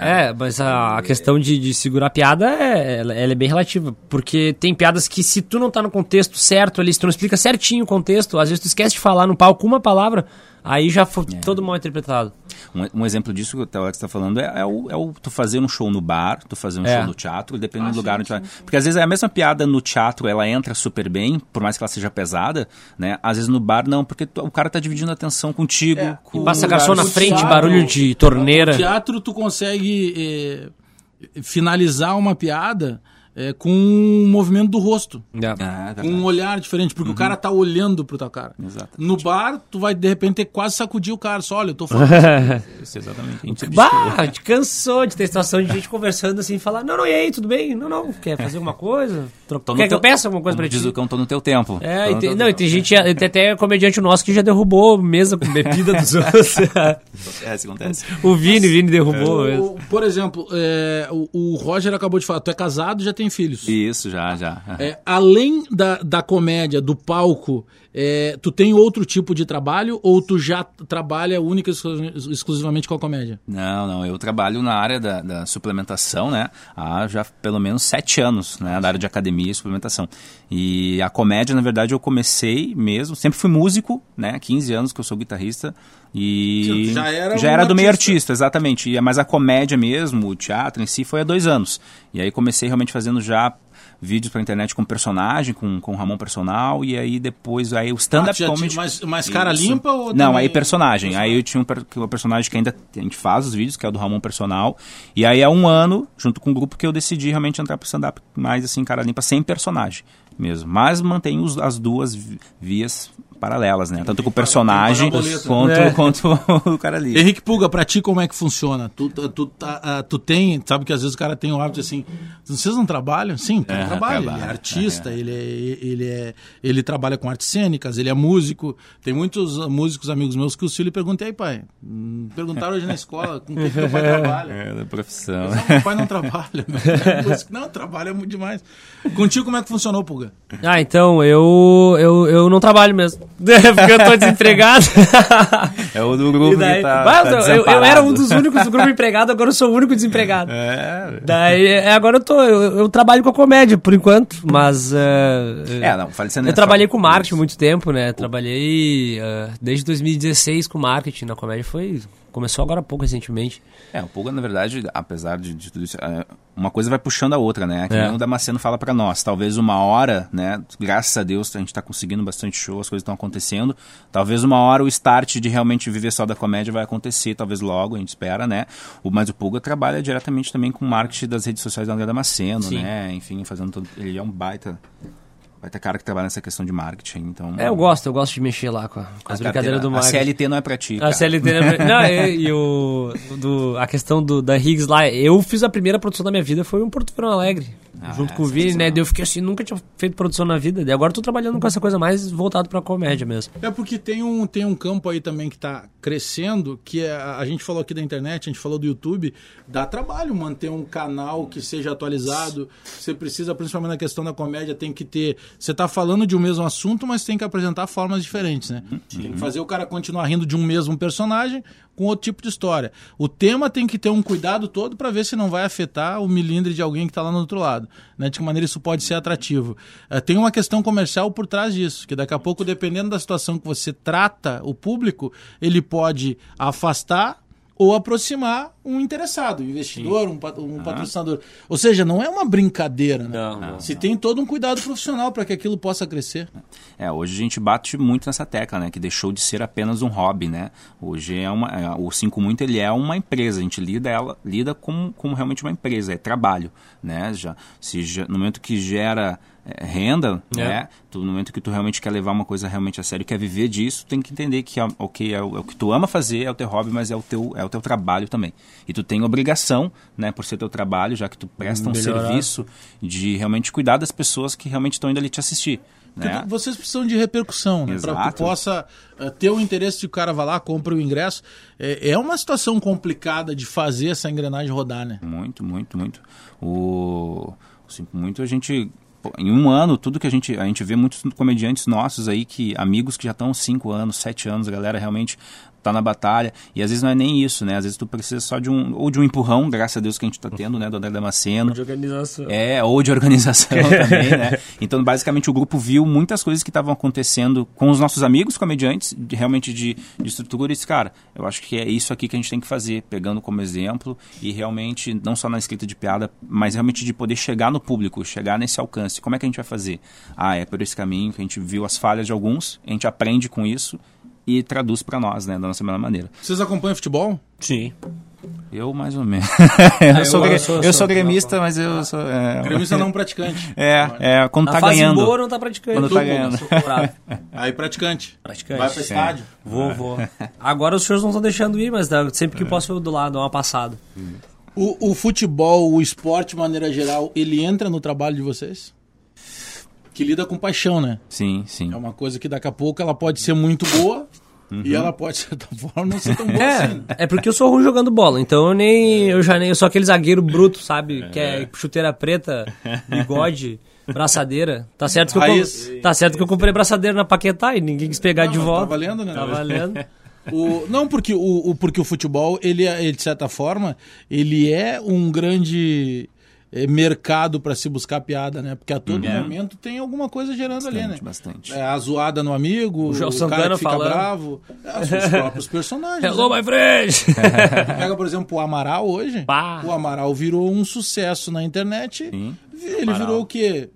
É, é mas a, a questão de, de, segurar a piada é, ela, ela, é bem relativa. Porque tem piadas que, se tu não tá no contexto certo ali, se tu não explica certinho o contexto, às vezes tu esquece de falar no palco uma palavra, Aí já foi é. todo mal interpretado. Um, um, exemplo disso que o Alex está falando é, é, o, é o tu fazer um show no bar, tu fazer um é. show no teatro, dependendo ah, do lugar sim, onde vai. Porque às vezes é a mesma piada no teatro, ela entra super bem, por mais que ela seja pesada, né? Às vezes no bar não, porque tu, o cara tá dividindo a atenção contigo. É. Com passa garçom na frente, teatro, barulho de torneira. No teatro tu consegue eh, finalizar uma piada é, com um movimento do rosto. Yeah. É, com um olhar diferente, porque uhum. o cara tá olhando pro teu cara. Exatamente. No bar, tu vai de repente ter quase sacudir o cara, só olha, eu tô falando. Isso, exatamente. Bah, te cansou de ter situação de gente conversando assim, falar, não, não, e aí, tudo bem? Não, não, quer fazer alguma coisa? Quer teu... que eu peça alguma coisa pra ti? Diz o cão, tô no teu tempo. É, e tem, não, e tem gente, tem até comediante nosso que já derrubou mesa com bebida dos outros. acontece, acontece. O Vini, o Vini derrubou. É, o, por exemplo, é, o, o Roger acabou de falar, tu é casado, já tem tem filhos. Isso, já, já. É, além da, da comédia, do palco, é, tu tem outro tipo de trabalho ou tu já trabalha única e exclusivamente com a comédia? Não, não. Eu trabalho na área da, da suplementação, né? Há já pelo menos sete anos, né? Na área de academia e suplementação. E a comédia, na verdade, eu comecei mesmo. Sempre fui músico, né? 15 anos que eu sou guitarrista. E já era, já era do artista. meio artista, exatamente. Mas a comédia mesmo, o teatro em si, foi há dois anos. E aí comecei realmente fazendo já vídeos pra internet com personagem, com, com Ramon Personal, e aí depois aí o stand-up ah, comedy. Mas, mas cara Isso. limpa ou Não, também... aí personagem. personagem. Aí eu tinha um, um personagem que ainda a gente faz os vídeos, que é o do Ramon Personal. E aí há um ano, junto com o um grupo, que eu decidi realmente entrar pro stand-up mais assim, cara limpa, sem personagem mesmo. Mas mantenho as duas vias paralelas, né? Tanto com o personagem quanto, é. quanto o cara ali. Henrique Puga, pra ti como é que funciona? Tu, tu, tu, uh, tu tem, sabe que às vezes o cara tem o hábito assim, vocês não trabalham? Sim, é, trabalha. Ele é artista, é. Ele, é, ele, é, ele trabalha com artes cênicas, ele é músico. Tem muitos músicos amigos meus que o filho pergunta, aí pai, hum, perguntaram hoje na escola com que teu pai trabalha? É, da profissão. Mas, meu pai não trabalha. Não, não, trabalha muito demais. Contigo como é que funcionou, Puga? Ah, então, eu, eu, eu não trabalho mesmo. Porque eu tô desempregado. é o do grupo daí, que tá, tá eu, eu, era um dos únicos do grupo empregado, agora eu sou o único desempregado. É. Daí, é, agora eu tô. Eu, eu trabalho com a comédia, por enquanto, mas. Uh, é, não, falecendo Eu trabalhei com marketing muito tempo, né? Trabalhei uh, desde 2016 com marketing na comédia. Foi Começou agora há pouco, recentemente. É, o Pulga, na verdade, apesar de, de tudo isso, é, uma coisa vai puxando a outra, né? Que É. o Damasceno fala pra nós. Talvez uma hora, né? Graças a Deus a gente tá conseguindo bastante show, as coisas estão acontecendo. Talvez uma hora o start de realmente viver só da comédia vai acontecer, talvez logo, a gente espera, né? O, mas o Pulga trabalha diretamente também com o marketing das redes sociais do André Damasceno, Sim. né? Enfim, fazendo todo. Ele é um baita. Baita cara que trabalha nessa questão de marketing, então... É, eu gosto, eu gosto de mexer lá com, a- com as a brincadeiras do A marketing. CLT não é pra ti, A cara. CLT, né? Não, e, e o, do, a questão do, da Higgs lá, eu fiz a primeira produção da minha vida, foi um Porto Verão Alegre. Ah, junto é com o Vini, né? Daí eu fiquei assim, nunca tinha feito produção na vida. Daí agora eu tô trabalhando com essa coisa mais voltada pra comédia mesmo. É porque tem um, tem um campo aí também que está crescendo, que é, a gente falou aqui da internet, a gente falou do YouTube, dá trabalho manter um canal que seja atualizado. Você precisa, principalmente na questão da comédia, tem que ter. Você está falando de um mesmo assunto, mas tem que apresentar formas diferentes, né? Tem que fazer o cara continuar rindo de um mesmo personagem com outro tipo de história. O tema tem que ter um cuidado todo para ver se não vai afetar o milindre de alguém que está lá no outro lado. Né? De que maneira isso pode ser atrativo. Eh, tem uma questão comercial por trás disso, que daqui a pouco, dependendo da situação que você trata o público, ele pode afastar ou aproximar um interessado, um investidor, um, um patrocinador. Ou seja, não é uma brincadeira, né? Não, não, Se tem todo um cuidado profissional para que aquilo possa crescer. É, hoje a gente bate muito nessa tecla, né? Que deixou de ser apenas um hobby, né? Hoje é uma, é, o 5 Muito ele é uma empresa, a gente lida ela lida como, como realmente uma empresa, é trabalho, né? Já, se já- no momento que gera é, renda, É. né? Tu, no momento que tu realmente quer levar uma coisa realmente a sério, quer viver disso, tem que entender que é, é o, é o que tu ama fazer, é o teu hobby, mas é o teu, é o teu trabalho também. E tu tem obrigação, né? Por ser teu trabalho, já que tu presta um Melhorar. serviço de realmente cuidar das pessoas que realmente estão indo ali te assistir. Né? vocês precisam de repercussão, né? Para que possa eh, ter o interesse de o cara vai lá, compra o ingresso. É, é uma situação complicada de fazer essa engrenagem rodar, né? Muito, muito, muito. O, Cinco muito a gente em um ano tudo que a gente a gente vê muitos comediantes nossos aí que amigos que já estão cinco anos, sete anos, a galera realmente tá na batalha e às vezes não é nem isso, né? Às vezes tu precisa só de um ou de um empurrão, graças a Deus que a gente tá tendo, né, do André Damasceno. De organização. É, ou de organização também, né? Então, basicamente, o grupo viu muitas coisas que estavam acontecendo com os nossos amigos comediantes, de- realmente de, de estrutura, e disse, cara, eu acho que é isso aqui que a gente tem que fazer, pegando como exemplo, e realmente, não só na escrita de piada, mas realmente de poder chegar no público, chegar nesse alcance. Como é que a gente vai fazer? Ah, é por esse caminho que a gente viu as falhas de alguns, a gente aprende com isso e traduz para nós, né, da nossa melhor maneira. Vocês acompanham futebol? Sim. Eu, mais ou menos. eu, sou, eu gre- sou- eu sou- sou gremista, mas eu sou... É, Gremista não praticante. é, é, quando Na tá fase ganhando. boa não tá praticando. Quando tá ganhando. Aí praticante. Praticante. Vai pro estádio. Vou, vou. Agora os senhores não estão deixando ir, mas sempre que posso eu do lado, dar uma passada. O, o futebol, o esporte de maneira geral, ele entra no trabalho de vocês? Que lida com paixão, né? Sim, sim. É uma coisa que daqui a pouco ela pode ser muito boa e ela pode, de certa forma, não ser tão boa assim. né? É, é porque eu sou ruim jogando bola, então eu nem. Eu já nem. Eu sou aquele zagueiro bruto, sabe? Que é chuteira preta, bigode, braçadeira. Tá certo que eu, Raiz. tá certo que eu comprei braçadeira na Paquetá e ninguém quis pegar Não, de mas volta. Tá valendo, né? Tá valendo. O, não, porque o, o- porque o futebol, ele, é- ele, de certa forma, ele é um grande mercado para se buscar piada, né? Porque a todo momento tem alguma coisa gerando ali, né? Bastante, bastante. É, a zoada no amigo, o, João cara Santana que fica falando. bravo, é, os seus próprios personagens. Hello, né? my friend! Pega, por exemplo, o Amaral hoje. Pá. O Amaral virou um sucesso na internet. Sim. Ele Amaral. virou o quê?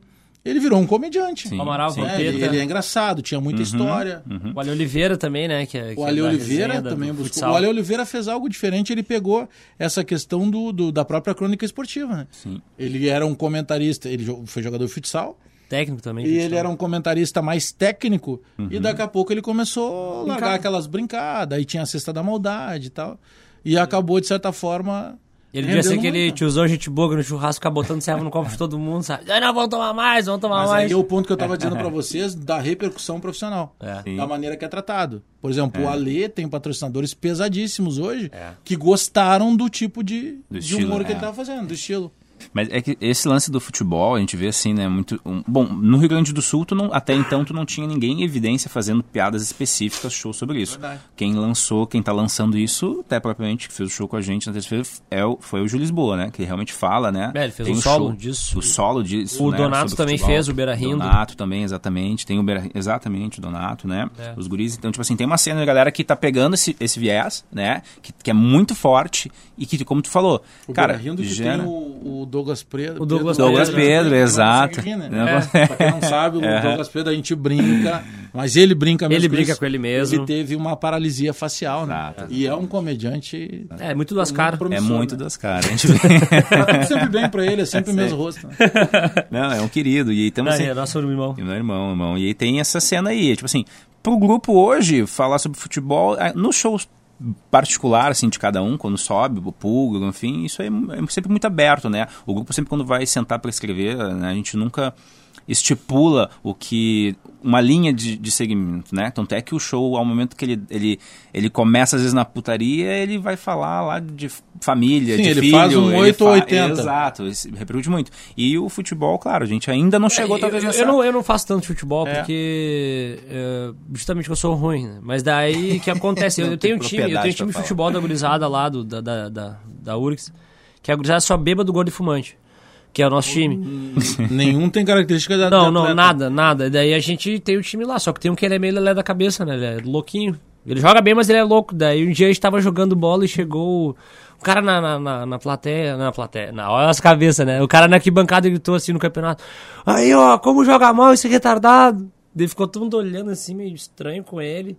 Ele virou um comediante. Sim, O Amaral, sim. É, ele, ele é engraçado, tinha muita história. O Ale Oliveira também, né? Que, é- que O é Ale Oliveira também buscou. futsal. O Ale Oliveira fez algo diferente, ele pegou essa questão do, do- da própria crônica esportiva. Né? Sim. Ele era um comentarista, ele foi jogador de futsal, Técnico também. e futsal. ele era um comentarista mais técnico, Uhum. e daqui a pouco ele começou a largar Brincar. aquelas brincadas, aí tinha a cesta da maldade e tal. E acabou, de certa forma. Ele devia ser aquele tiozão gente boa no churrasco fica botando serva no copo de todo mundo, sabe? Não, vamos tomar mais, vamos tomar Mas mais. aí é o ponto que eu estava dizendo para vocês da repercussão profissional. É. Da maneira que é tratado. Por exemplo, o Ale tem patrocinadores pesadíssimos hoje É. que gostaram do tipo de, Do de estilo, humor que é. ele estava fazendo, do estilo. Mas é que esse lance do futebol, a gente vê assim, né, muito... Um, bom, no Rio Grande do Sul, tu não, até então, tu não tinha ninguém em evidência fazendo piadas específicas, show sobre isso. Verdade. Quem lançou, quem tá lançando isso, até propriamente, que fez o show com a gente na terça-feira, é o, foi o Júlio Lisboa, né, que realmente fala, né. É, ele fez Tem um solo show, disso. O solo disso, O né, Donato também futebol. fez, o Beira Rindo. Donato também, exatamente. Tem o Beira, exatamente, o Donato, né? É. Os guris. Então, tipo assim, tem uma cena de galera que tá pegando esse, esse viés, né? Que, que é muito forte e que, como tu falou, O cara, Beira Rindo que gera... tem o, o Douglas Pedro. O Douglas Douglas Pedro, Pedro, exato. né? É. Pra quem não sabe, o Douglas Pedro a gente brinca, mas ele brinca mesmo. Ele com brinca isso. com ele mesmo. Ele teve uma paralisia facial, né? Exato. E é um comediante. É, muito das caras. É muito né? das caras. A gente. Tá tudo sempre bem pra ele, é sempre o mesmo rosto. Né? Não, é um querido. E Não, assim, é nosso irmão. Meu irmão, irmão. E aí tem essa cena aí. Tipo assim, pro grupo hoje, falar sobre futebol, ah, no show particular, assim, de cada um, quando sobe, o público, enfim, isso aí é sempre muito aberto, né? O grupo sempre quando vai sentar para escrever, né, a gente nunca estipula o que uma linha de, de segmento, né? Tanto é que o show, ao momento que ele, ele, ele começa às vezes na putaria, ele vai falar lá de família, Sim, de ele filho. faz um 8 ou fa- 80. Exato, repercute muito. E o futebol, claro, a gente ainda não chegou É, talvez eu, nessa... eu, não, eu não faço tanto futebol É. porque é, justamente que eu sou ruim, né? Mas daí o que acontece? Eu, tenho um time, eu tenho um time de futebol da gurizada lá do, da, da, da, da URGS, que a gurizada só bêbado, gordo e fumante. Que é o nosso time. Nenhum tem característica da. Não, não, nada, nada. Daí a gente tem o time lá, só que tem um que ele é meio lelé da cabeça, né? Ele é louquinho. Ele joga bem, mas ele é louco. Daí um dia a gente tava jogando bola e chegou o cara na, na, na, na plateia, na plateia, na olha as cabeças, né? O cara na arquibancada gritou assim no campeonato. Aí, ó, como joga mal esse retardado. Daí ficou todo mundo olhando assim, meio estranho com ele.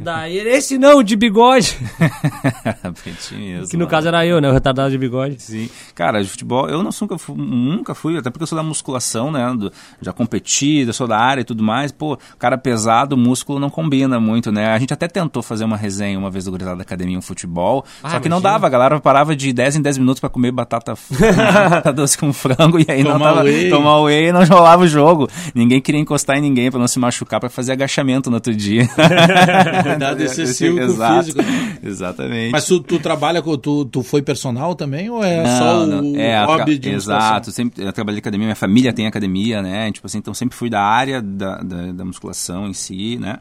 Daí esse não, o de bigode. Pretinho Que no né? caso era eu, né? O retardado de bigode. Sim. Cara, de futebol, eu não, nunca, fui, nunca fui, até porque eu sou da musculação, né? do- já competi, eu sou da área e tudo mais. Pô, cara pesado, músculo não combina muito, né? A gente até tentou fazer uma resenha uma vez do Gurizada da Academia um futebol, Ah, só que não imagina. dava, a galera parava de 10 em 10 minutos pra comer batata, batata doce com frango e aí não Tomar tava, whey. tomar whey e não rolava o jogo. Ninguém queria encostar em ninguém pra não se machucar, pra fazer agachamento no outro dia. Cuidado excessivo com o Exato. físico. né? Exatamente. Mas tu, tu trabalha com. Tu, tu foi personal também ou é Não, só o não. É, a hobby de? Exato, sempre, eu trabalhei em academia, minha família tem academia, né? Tipo assim, então sempre fui da área da, da, da musculação em si, né?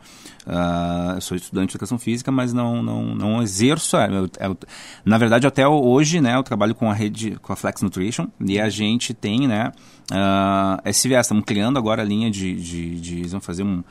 Ah, eu sou estudante de educação física, mas não, não, não exerço. é, eu- eu- na verdade, até hoje, né, eu trabalho com a rede, com a Flex Nutrition, e a gente tem, né, ah, esse viés, estamos criando agora a linha de, de, de vão fazer um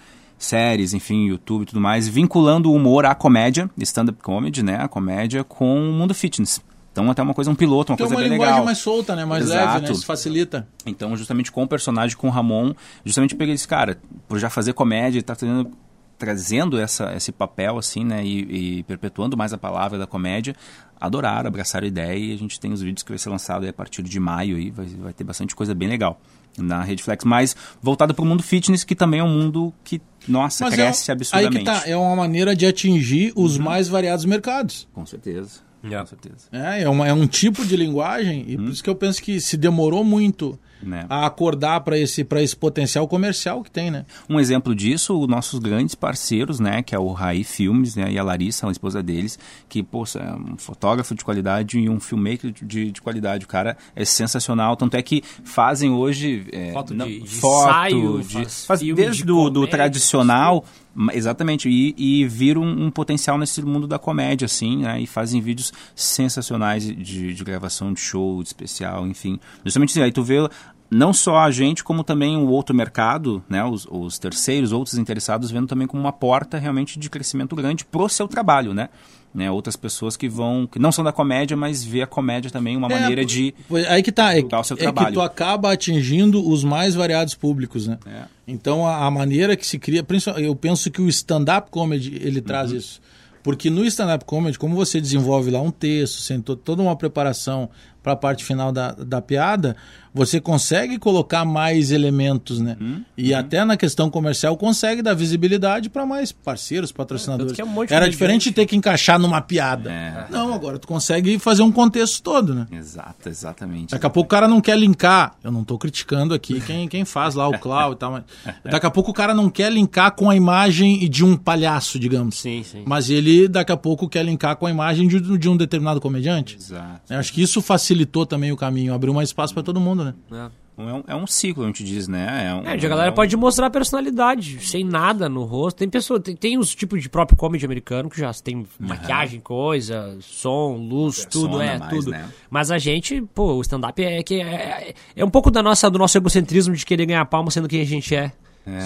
séries, enfim, YouTube e tudo mais, vinculando o humor à comédia, stand-up comedy, né, a comédia com o mundo fitness. Então, até uma coisa, um piloto, uma Tem coisa uma bem linguagem legal. mais solta, né? Mais Exato. leve, né? Isso facilita. Então, justamente com o personagem, com o Ramon, justamente peguei esse cara, por já fazer comédia, tá trazendo, trazendo essa, esse papel, assim, né, e, e perpetuando mais a palavra da comédia, adoraram, abraçaram a ideia e a gente tem os vídeos que vai ser lançado a partir de maio aí, vai, vai ter bastante coisa bem legal na Rede Flex, mas voltado para o mundo fitness, que também é um mundo que, nossa, Mas cresce é, absurdamente. Aí que tá, é uma maneira de atingir os Uhum. mais variados mercados. Com certeza, com certeza. É, é, uma- é um tipo de linguagem, e por isso que eu penso que se demorou muito Né? a acordar para esse, pra esse potencial comercial que tem, né? Um exemplo disso, os nossos grandes parceiros, né, que é o Raí Filmes, né, e a Larissa, a esposa deles, que, poxa, é um fotógrafo de qualidade e um filmmaker de, de qualidade. O cara é sensacional, tanto é que fazem hoje... é, Foto de- de foto, ensaio, de- faz faz filme desde de do, do comédia, tradicional, ma- exatamente, e, e viram um, um potencial nesse mundo da comédia, assim, né, e fazem vídeos sensacionais de, de gravação de show, de especial, enfim. Justamente assim, aí tu vê não só a gente, como também o outro mercado, né, os, os terceiros, outros interessados, vendo também como uma porta realmente de crescimento grande pro seu trabalho, né? né? Outras pessoas que vão, que não são da comédia, mas vê a comédia também uma É, maneira de... Aí que tá, é, o seu é que tu acaba atingindo os mais variados públicos, né? É. Então a, a maneira que se cria, eu penso que o stand-up comedy ele traz Uhum. isso. Porque no stand-up comedy, como você desenvolve lá um texto, sem to- toda uma preparação para a parte final da, da piada, você consegue colocar mais elementos, né? Uhum. E até na questão comercial consegue dar visibilidade para mais parceiros, patrocinadores. que é um Era diferente de ter que encaixar numa piada. É. Não, agora tu consegue fazer um contexto todo, né? Exato, exatamente. Daqui a pouco o cara não quer linkar. Eu não estou criticando aqui quem, quem faz lá o Clau e tal, mas daqui a pouco o cara não quer linkar com a imagem de um palhaço, digamos. Sim, sim. Mas ele daqui a pouco quer linkar com a imagem de, de um determinado comediante. Exato. Eu acho que isso facilita facilitou também o caminho, abriu mais espaço para todo mundo, né? É. É um, é um ciclo, a gente diz, né? É um, É, a galera é um- pode mostrar personalidade, sem nada no rosto. Tem pessoa, tem, tem os tipos de próprio comedy americano que já tem maquiagem, coisa, som, luz, tudo, é, mais, tudo. né? Mas a gente, pô, o stand-up é, que é, é um pouco da nossa, do nosso egocentrismo de querer ganhar palma sendo quem a gente é.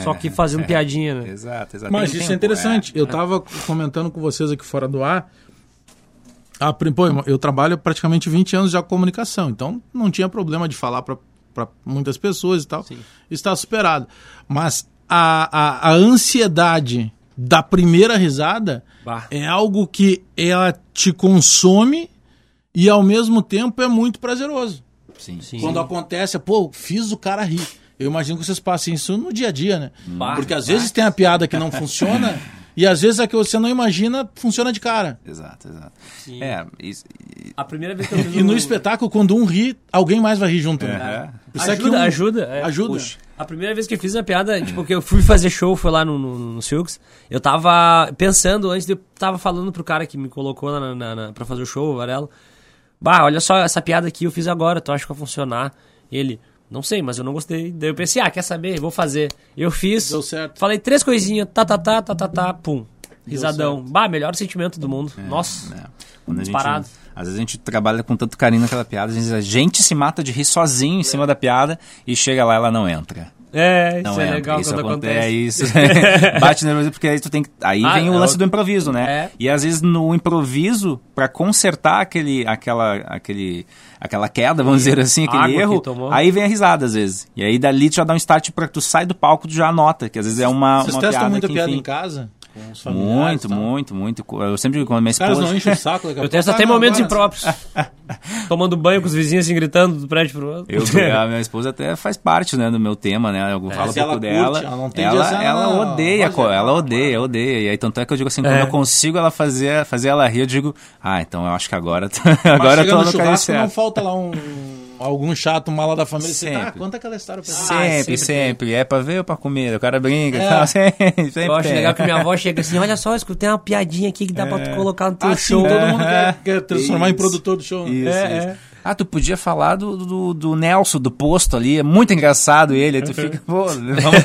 Só que fazendo piadinha, né? Exato, exato. Mas Tem isso é tempo, interessante. Eu tava comentando com vocês aqui fora do ar. A, prim- pô, eu trabalho praticamente 20 anos já com comunicação, então não tinha problema de falar para muitas pessoas e tal. Está superado. Mas a, a, a ansiedade da primeira risada Bah. é algo que ela te consome e ao mesmo tempo é muito prazeroso. Sim. Sim. Quando acontece, pô, fiz o cara rir. Eu imagino que vocês passem isso no dia a dia, né? Bah, Porque às vezes tem a piada que não funciona e às vezes a que você não imagina funciona de cara. Exato, exato. É, isso, A primeira vez que eu fiz E no um- espetáculo, quando um ri, alguém mais vai rir junto. né? É. Isso aqui Ajuda, um- ajuda. é. Ajuda. Puxa. A primeira vez que eu fiz uma piada, tipo, que eu fui fazer show, foi lá no, no, no Silks, eu tava pensando, antes de eu tava falando pro cara que me colocou na, na, na, pra fazer o show, o Varelo, bah, olha só essa piada aqui, eu fiz agora, tu acha que vai funcionar? Ele, não sei, mas eu não gostei. Daí eu pensei, ah, quer saber? Vou fazer. Eu fiz, Deu certo. falei três coisinhas, tá, tá, tá, tá, tá, tá, pum. Risadão. Bah, melhor sentimento do mundo. Nossa. né? Quando a gente, Disparado. às vezes a gente trabalha com tanto carinho naquela piada, às vezes a gente se mata de rir sozinho em cima da piada e chega lá e ela não entra. É, Não isso é entra. legal isso quando acontece. acontece. É isso. Bate nervoso porque aí tu tem que. Aí Ah, vem o é lance do improviso, né? É. E às vezes no improviso, pra consertar aquele, aquela, aquele, aquela queda, vamos dizer assim, aquele erro, aí vem a risada às vezes. E aí dali tu já dá um start pra tu sai do palco, tu já anota, que às vezes é uma, Vocês uma testam piada muita que, piada enfim, em casa? Com os familiares Muito, muito, muito. Eu sempre digo, quando minha Os caras esposa... não enchem o saco daqui a Eu Ah, até não, momentos agora- impróprios. Tomando banho com os vizinhos assim, gritando do prédio pro outro. Eu, a minha esposa até faz parte, né, do meu tema, né? Eu falo um pouco curte, dela. ela não tem ela, dias, ela- ela odeia, ela ela- odeia, odeia. E aí, tanto é que eu digo assim, quando É. eu consigo ela fazer, fazer ela rir, eu digo, ah, então eu acho que agora, agora eu tô no no churrasco, não falta lá um... Algum chato, mala da família. Você, Sempre. ah, conta aquela história pra mim. Sempre, sempre sempre, É pra ver ou pra comer? O cara brinca. É. tal, sempre, sempre Eu acho tem. legal que minha avó chega assim, olha só, escutei uma piadinha aqui que dá pra tu colocar no teu Ah, sim, show. todo mundo quer, quer transformar em Isso. produtor do show. né? Isso, É, isso. É. Ah, tu podia falar do, do, do Nelson, do posto ali, é muito engraçado ele, aí tu fica, pô, vamos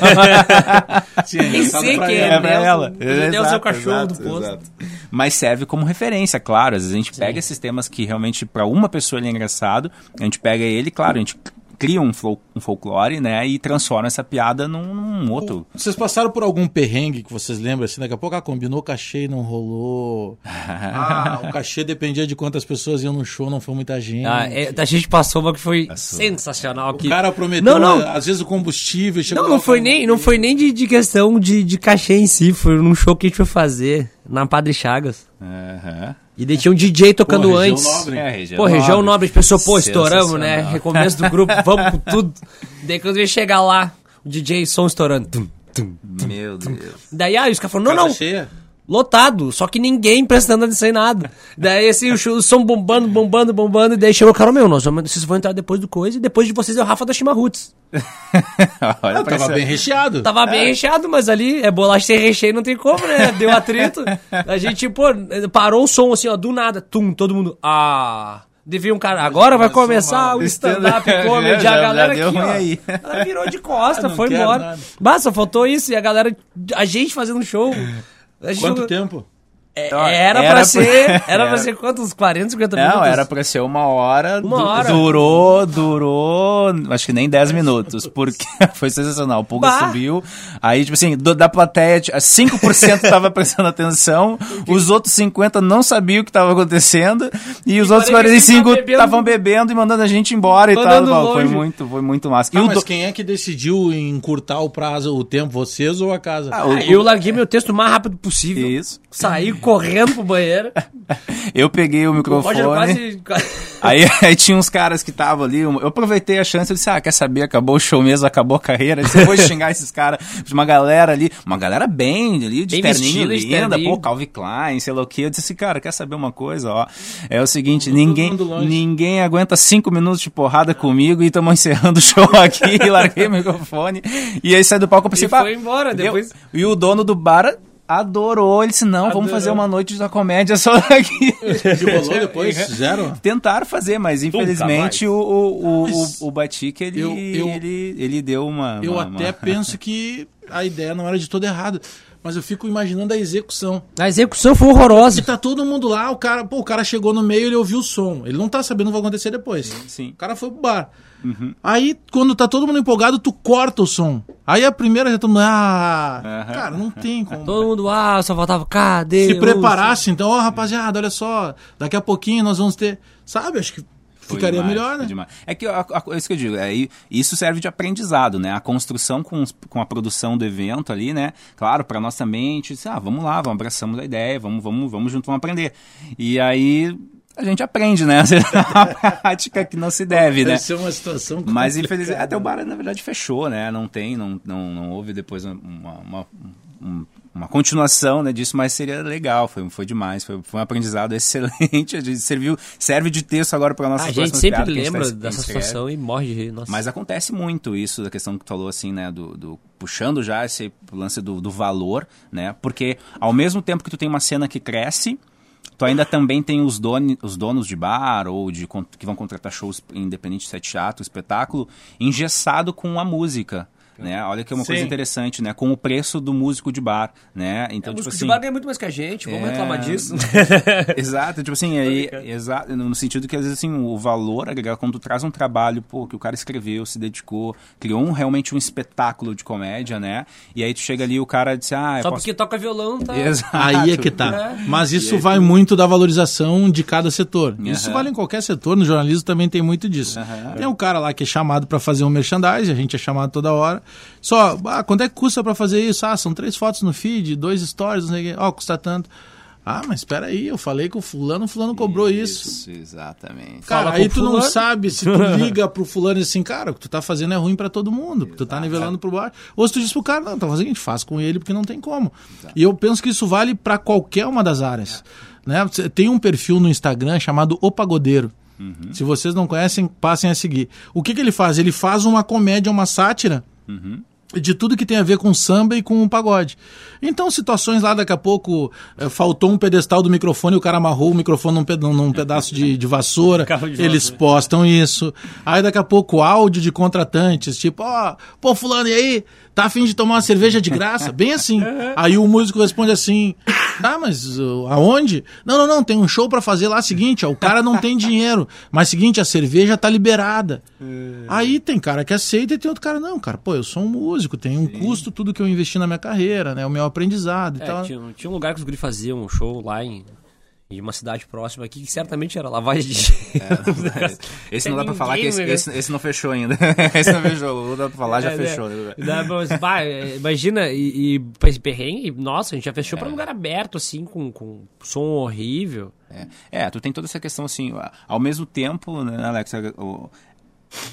Sim, é Nem engraçado sei pra quem ela. É pra Nelson. ela. Ter o cachorro exato, do posto. exato. Mas serve como referência, claro. Às vezes a gente pega esses temas que realmente para uma pessoa ele é engraçado, a gente pega ele, claro, a gente cria um, fol- um folclore, né, e transforma essa piada num, num outro. Vocês passaram por algum perrengue que vocês lembram assim? Daqui a pouco, ah, combinou o cachê e não rolou. Ah, o cachê dependia de quantas pessoas iam no show, não foi muita gente. Ah, é, a gente passou uma que foi Passou. sensacional. o Que... cara prometeu, Não, não. às vezes, o combustível. chegou Não, não foi nem, não foi nem de, de questão de, de cachê em si, foi num show que a gente foi fazer, na Padre Chagas. Aham. E daí tinha um DJ tocando Pô, região antes. nobre. É, região Pô, região nobre. nobre, a pessoa, pô, estouramos, né? Recomeço do grupo, vamos com tudo. Daí quando ia chegar lá, o DJ som estourando. Tum, tum. Meu Deus. Daí, ah, os caras falaram, não, Casa não, cheia. Lotado, só que ninguém prestando atenção em nada. Daí, assim, o, show- o som bombando, bombando, bombando, e daí chegou o cara, meu, nós vamos, vocês vão entrar depois do coisa, e depois de vocês é o Rafa da Chimarruts. Olha, Ah, tava bem recheado. Tava bem recheado, mas ali é bolacha sem recheio, não tem como, né? Deu atrito. A gente, pô, parou o som assim, ó, do nada. Tum, todo mundo. Ah. Devia um cara. Agora vai começar mal. o stand-up Já- comedy. já- a galera já deu aqui, ruim ó, aí. Ela virou de costa, Ah, não foi embora. nada. Basta, faltou isso. E a galera. A gente fazendo show. Quanto tempo? Ó, Era, era pra pra- ser. Era pra era- ser quantos? 40, 50 minutos? Não, era pra ser uma hora. Uma du- hora. Durou, durou, acho que nem 10 minutos, porque foi sensacional. O público Bah. subiu. Aí, tipo assim, do- da plateia, t- 5% tava prestando atenção, os outros 50% não sabiam o que tava acontecendo, e os outros 45 45% bebendo. estavam bebendo e mandando a gente embora e tal. Foi muito, foi muito massa. E Ah, o mas do- quem é que decidiu encurtar o prazo, o tempo, vocês ou a casa? Ah, o- Ah, eu larguei meu texto o mais rápido possível. Isso. Saí correndo pro banheiro. Eu peguei o O microfone. Roger quase. Aí, aí tinha uns caras que estavam ali, eu aproveitei a chance, eu disse, ah, quer saber, acabou o show mesmo, acabou a carreira, eu eu vou xingar esses caras, uma galera ali, uma galera bem ali, de Bem terninho vestida, de linda, pô, Calvin Klein, sei lá o que, eu disse, cara, quer saber uma coisa, ó, é o seguinte, ninguém, ninguém aguenta cinco minutos de porrada comigo e estamos encerrando o show aqui, larguei o microfone, e aí saí do palco, eu pensei, E foi embora, depois- E o dono do bar adorou. Ele disse: não, vamos Adorou. fazer uma noite da comédia só aqui. Que rolou depois? Fizeram? Tentaram fazer, mas infelizmente o, o, o, o, o Batik, ele, eu- eu- ele, ele deu uma. Eu uma- até uma- penso que a ideia não era de todo errado. Mas eu fico imaginando a execução. A execução foi horrorosa. E tá todo mundo lá, o cara, pô, o cara chegou no meio, ele ouviu o som. Ele não tá sabendo o que vai acontecer depois. Sim. O cara foi pro bar. Aí, quando tá todo mundo empolgado, tu corta o som. Aí a primeira já todo mundo. Ah, Aham. cara, não tem como. Todo mundo, ah, só faltava, cadê? Se preparasse, então, ó, rapaziada, olha só, daqui a pouquinho nós vamos ter. Sabe, acho que ficaria demais, melhor, né? demais. É que a- a- é isso que eu digo, é, isso serve de aprendizado, né? A construção com, com a produção do evento ali, né? Claro, para nós também, a gente disse, ah, vamos lá, vamos abraçamos a ideia, vamos, vamos, vamos junto, vamos aprender. E aí a gente aprende, né? a prática que não se deve, né? Deve ser uma situação Mas complicada. infelizmente até o bar na verdade fechou, né? Não tem, não, não, não houve depois uma, uma, um- uma continuação né, disso, mas seria legal, foi, foi demais, foi, foi um aprendizado excelente, a gente serviu, serve de texto agora para nossas A gente sempre a gente lembra tá- dessa situação e morre de rir. Nossa. Mas acontece muito isso, da questão que tu falou assim, né, do, do- puxando já esse lance do, do valor, né, porque ao mesmo tempo que tu tem uma cena que cresce, tu ainda também tem os, doni, os donos de bar ou de que vão contratar shows independente é teatro, espetáculo, engessado com a música. Né? Olha que é uma coisa Sim. interessante, né? Com o preço do músico de bar, né? Então, o tipo músico assim, de bar ganha muito mais que a gente, vamos É. reclamar disso. Exato, tipo assim, aí, exato, no sentido que às vezes assim, o valor agregado, quando tu traz um trabalho, pô, que o cara escreveu, se dedicou, criou um, realmente um espetáculo de comédia, né? E aí tu chega ali e o cara disse, ah, Só posso... porque toca violão, tá? Exato. Aí é que tá. É. Mas isso vai muito da valorização de cada setor. Isso Aham. vale em qualquer setor, no jornalismo também tem muito disso. Aham. Tem um cara lá que é chamado pra fazer um merchandising, a gente é chamado toda hora. Só, ah, quanto é que custa pra fazer isso? Ah, são três fotos no feed, dois stories, não sei o quê. Ó, custa tanto. Ah, mas espera aí, eu falei que o fulano, o fulano cobrou isso. Isso, exatamente. Cara, Fala aí tu o não fulano. sabe se tu liga pro fulano e assim, cara, o que tu tá fazendo é ruim pra todo mundo, porque tu tá nivelando pro baixo. Ou se tu diz pro cara, não, tá fazendo o seguinte, faz com ele porque não tem como. E eu penso que isso vale pra qualquer uma das áreas. Né? Você Tem um perfil no Instagram chamado O Pagodeiro. Se vocês não conhecem, passem a seguir. O que, que ele faz? Ele faz uma comédia, uma sátira de tudo que tem a ver com samba e com o pagode. Então, situações lá, daqui a pouco, eh, faltou um pedestal do microfone, o cara amarrou o microfone num, peda- num pedaço de, de vassoura, de eles vassoura. postam isso. Aí, daqui a pouco, áudio de contratantes, tipo, ó, pô, fulano, e aí? Tá afim de tomar uma cerveja de graça? Bem assim. Aí o músico responde assim, tá, mas uh, aonde? Não, não, não, tem um show pra fazer lá, seguinte, ó, o cara não tem dinheiro, mas seguinte, a cerveja tá liberada. Aí tem cara que aceita e tem outro cara, não, cara, pô, eu sou um músico, tem um custo tudo que eu investi na minha carreira, né, o meu aprendizado e É, tal. tinha, tinha um lugar que os guri faziam um show lá em, em uma cidade próxima aqui, que certamente era lavagem de dinheiro. Esse não dá pra falar que esse, esse, esse não fechou ainda. esse não fechou. Não dá pra falar, já É, fechou. né? Dá pra você- vai, é, imagina, e, e pra esse perrengue, nossa, a gente já fechou pra um lugar aberto, assim, com, com som horrível. É. É, tu tem toda essa questão assim, ao mesmo tempo, né, Alex, o-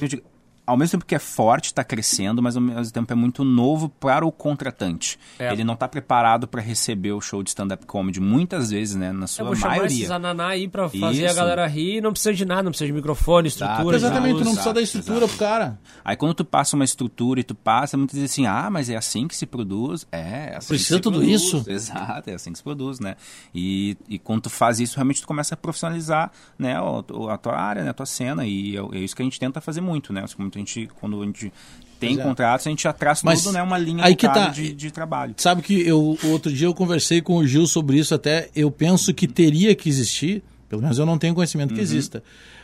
eu digo, ao mesmo tempo que é forte, está crescendo, mas ao mesmo tempo é muito novo para o contratante. É. Ele não está preparado para receber o show de stand-up comedy, muitas vezes, né, na Eu sua vou chamar maioria. esses ananá aí pra fazer a Isso. galera rir, não precisa de nada, não precisa de microfone, estrutura, de Exatamente, tu não precisa Exato, da estrutura pro cara. Aí quando tu passa uma estrutura e tu passa, muitas vezes assim, ah, mas é assim que se produz. É, é assim Precisa que se tudo produz. isso? Exato, é assim que se produz, né? E, e quando tu faz isso, realmente tu começa a profissionalizar né, a tua área, né, a tua cena. E é, é isso que a gente tenta fazer muito, né? Como a gente, quando a gente tem é. contratos, a gente já traz Mas tudo, né? Uma linha aí que tá. de, de trabalho. Sabe que eu, o outro dia eu conversei com o Gil sobre isso até, eu penso que teria que existir, pelo menos eu não tenho conhecimento que exista,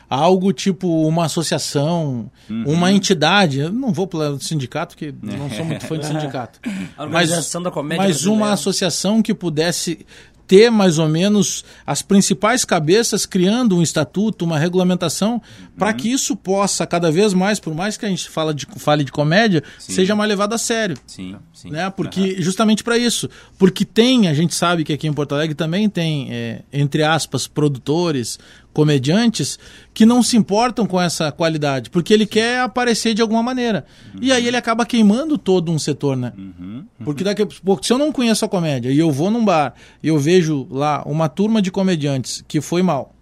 algo tipo uma associação, uma entidade, eu não vou para o sindicato, porque não sou muito fã de sindicato. A Organização da Comédia Mas uma associação que pudesse ter mais ou menos as principais cabeças criando um estatuto, uma regulamentação, para que isso possa cada vez mais, por mais que a gente fala de, fale de comédia, seja mais levado a sério. Sim, sim. né? Porque justamente para isso, porque tem, a gente sabe que aqui em Porto Alegre também tem, é, entre aspas, produtores, comediantes que não se importam com essa qualidade, porque ele quer aparecer de alguma maneira. E aí ele acaba queimando todo um setor, né? Porque daqui a pouco, se eu não conheço a comédia e eu vou num bar e eu vejo lá uma turma de comediantes que foi mal,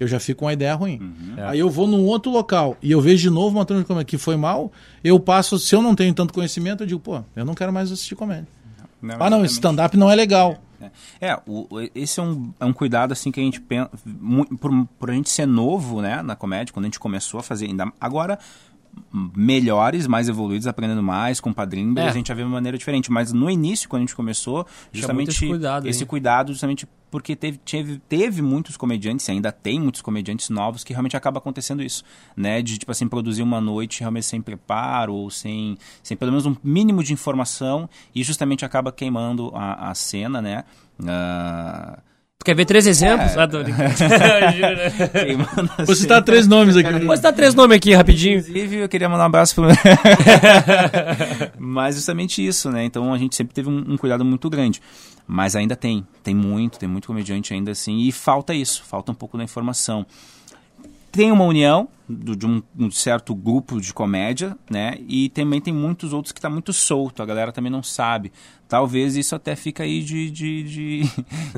eu já fico com uma ideia ruim. Aí eu vou num outro local e eu vejo de novo uma turma de comédia que foi mal, eu passo, se eu não tenho tanto conhecimento, eu digo, pô, eu não quero mais assistir comédia. Não, ah, não, stand-up não é legal. É, o, o- esse é um, é um cuidado assim que a gente pensa, por, por a gente ser novo, né, na comédia, quando a gente começou a fazer ainda agora melhores, mais evoluídos, aprendendo mais com padrinhos, É. a gente já vê uma maneira diferente, mas no início quando a gente começou, justamente esse cuidado, esse hein? cuidado justamente porque teve, teve, teve muitos comediantes, e ainda tem muitos comediantes novos que realmente acaba acontecendo isso, né? De, tipo assim, produzir uma noite realmente sem preparo, ou sem, sem pelo menos um mínimo de informação, e justamente acaba queimando a, a cena, né? Ah, Tu quer ver três exemplos? É. Ah, tô Vou citar três nomes aqui. Vou citar três nomes aqui rapidinho. Inclusive, eu queria mandar um abraço pro... Mas justamente isso, né? Então a gente sempre teve um, um cuidado muito grande. Mas ainda tem, tem muito, tem muito comediante ainda assim. E falta isso, falta um pouco da informação. Tem uma união do- de um, um certo grupo de comédia, né? E também tem muitos outros que tá muito solto, a galera também não sabe. Talvez isso até fica aí de, de, de,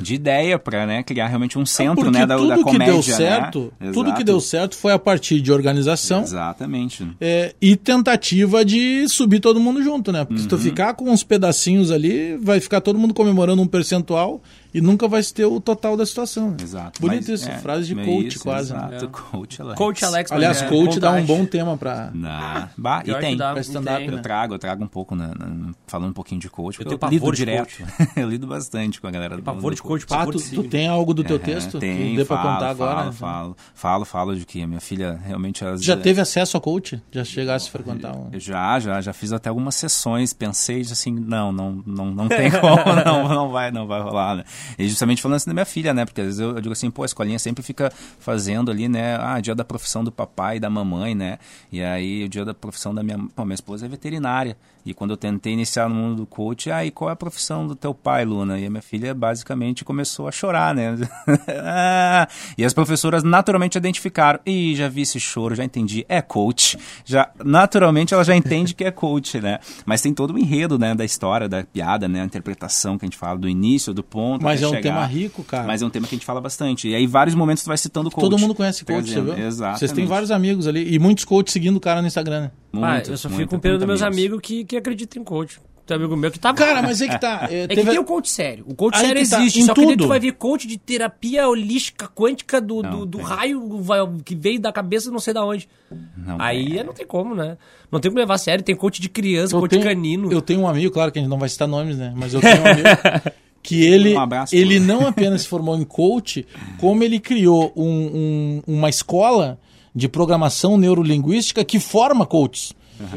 de ideia para né, criar realmente um centro Porque né, da, tudo da que comédia. deu certo, né? tudo que deu certo foi a partir de organização Exatamente. é, e tentativa de subir todo mundo junto, né? Porque se Uhum. tu ficar com uns pedacinhos ali, vai ficar todo mundo comemorando um percentual e nunca vai se ter o total da situação. né? Exato. Bonito Mas, isso, é, frase de coach isso, quase. né? Exato, coach Alex. Coach Alex. Aliás, é, coach dá um bom tema pra. Na... Bah, e tem. dá, pra stand-up, tem. né? Eu trago, eu trago um pouco, né, na- falando um pouquinho de coach. Eu porque tenho lido pavor de direto. eu lido bastante com a galera do Pavor de coach, Ah, tu, tu tem algo do teu texto Tem, que dê pra falo, contar agora? Falo, né? falo, falo, falo de que a minha filha realmente... Ela, Já teve acesso a coach? Já chegasse a frequentar um. Eu já, já, já fiz até algumas sessões, pensei assim, não, não, não, não tem como, não, não vai, não vai rolar, né? E justamente falando assim da minha filha, né? Porque às vezes eu, eu digo assim, pô, a escolinha sempre fica fazendo ali, né? Ah, dia da profissão do papai e da mamãe, né? E aí o dia da profissão da minha, pô, minha esposa é veterinária. E quando eu tentei iniciar no mundo do coach, ah, e qual é a profissão do teu pai, Luna? E a minha filha basicamente começou a chorar, né? Ah, e as professoras naturalmente identificaram. Ih, já vi esse choro, já entendi. É coach. Já, naturalmente ela já entende que é coach, né? Mas tem todo o enredo, né, da história, da piada, né? A interpretação que a gente fala do início, do ponto. Mas até é um chegar. tema rico, cara. Mas é um tema que a gente fala bastante. E aí, vários momentos tu vai citando coach. Todo mundo conhece coach, você viu? Exatamente. Vocês têm vários amigos ali e muitos coaches seguindo o cara no Instagram, né? Ah, Muitos, eu só fico com pena dos meus amigos que, que acreditam em coach. Tem um amigo meu que tá. Cara, mas é que tá. É, É que teve- tem o coach sério. O coach Aí sério que tá, existe. em só que tudo. tu vai ver coach de terapia holística quântica do, Não, do, do tem. raio que veio da cabeça não sei da onde. Não, Aí é. não tem como, né? Não tem como levar a sério. Tem coach de criança, eu coach tenho, canino. Eu tenho um amigo, claro que a gente não vai citar nomes, né? Mas eu tenho um amigo que ele, Um abraço, ele não apenas se formou em coach, como ele criou um- um- uma escola de programação neurolinguística que forma coaches.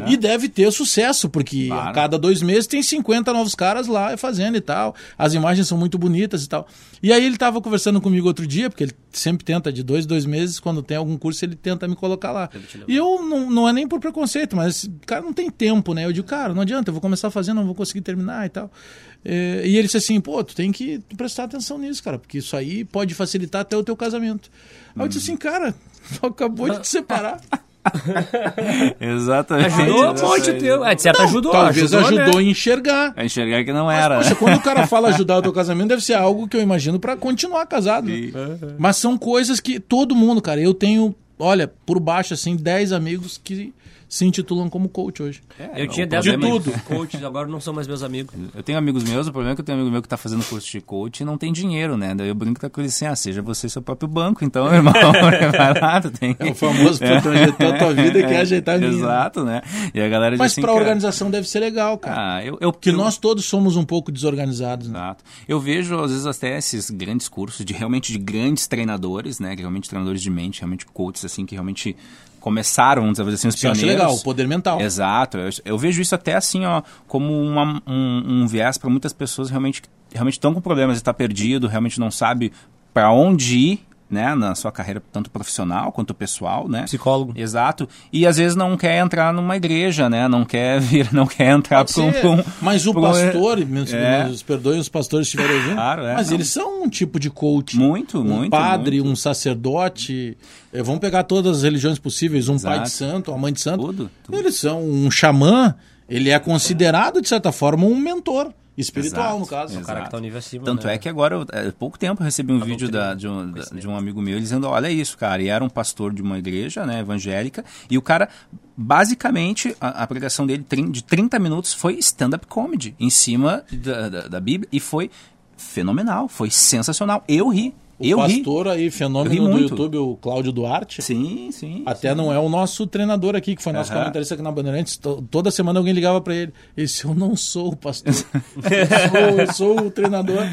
E deve ter sucesso, porque a Claro. cada dois meses tem 50 novos caras lá fazendo e tal. As imagens são muito bonitas e tal. E aí ele estava conversando comigo outro dia, porque ele sempre tenta, de dois, dois meses, quando tem algum curso, ele tenta me colocar lá. E eu não, não é nem por preconceito, mas o cara não tem tempo, né? Eu digo, cara, não adianta, eu vou começar fazendo, não vou conseguir terminar e tal. É, e ele disse assim, pô, tu tem que prestar atenção nisso, cara, porque isso aí pode facilitar até o teu casamento. Aí eu disse assim, cara, tu acabou de te separar. Exatamente. Ajudou um monte o teu. É, de certo, ajudou. Talvez ajudou, ajudou né? a enxergar. A enxergar que não era. Poxa, quando o cara fala ajudar o teu casamento, deve ser algo que eu imagino pra continuar casado. né? Mas são coisas que todo mundo, cara, eu tenho, olha, por baixo, assim, 10 amigos que se intitulam como coach hoje. É, Eu tinha o 10 problema é- amigos coaches, agora não são mais meus amigos. Eu tenho amigos meus, o problema é que eu tenho um amigo meu que tá fazendo curso de coach e não tem dinheiro, né? Daí eu brinco com ele assim, ah, seja você seu próprio banco, então, meu irmão, vai lá, tu tem... É o famoso, tu ajeitou a tua vida e quer ajeitar a minha. Exato, né? E a galera Mas assim, pra cara, organização deve ser legal, cara. Ah, eu, eu, Porque eu- nós todos somos um pouco desorganizados, né? Exato. Eu vejo, às vezes, até esses grandes cursos de realmente de grandes treinadores, né? que Realmente treinadores de mente, realmente coaches, assim, que realmente começaram, vamos dizer assim, os Isso eu acho pioneiros. legal, o poder mental. Exato. Eu, eu vejo isso até assim, ó, como uma- um, um viés para muitas pessoas realmente realmente estão com problemas, está perdido, realmente não sabe para onde ir, né, na sua carreira tanto profissional quanto pessoal, né? Psicólogo. Exato. E às vezes não quer entrar numa igreja, né? Não quer vir, não quer entrar Pode para um, um- mas o um- pastor, me É. nos perdoem os pastores que estiverem ouvindo, Claro, é, mas não. eles são um tipo de coach. Muito, um muito, padre, muito. um sacerdote, eh, vamos pegar todas as religiões possíveis, um Exato. pai de santo, uma mãe de santo. Tudo, tudo. Eles são um xamã, ele é considerado, de certa forma, um mentor. Espiritual, Exato, no caso. O cara que Exato. tá um nível acima. Tanto né? é que agora, há pouco tempo, eu recebi um vídeo doutrina, da- de, um, de um amigo meu dizendo: Olha isso, cara. E era um pastor de uma igreja né, evangélica. E o cara, basicamente, a, a pregação dele de 30 minutos foi stand-up comedy em cima da, da, da Bíblia. E foi fenomenal, foi sensacional. Eu ri. O eu ri. pastor aí, ri fenômeno do muito. YouTube, o Cláudio Duarte. Sim, sim. Até não é o nosso treinador aqui, que foi nosso Aham. comentarista aqui na Bandeirantes. To- Toda semana alguém ligava pra ele. Esse eu não sou o pastor. eu, sou, eu sou o treinador.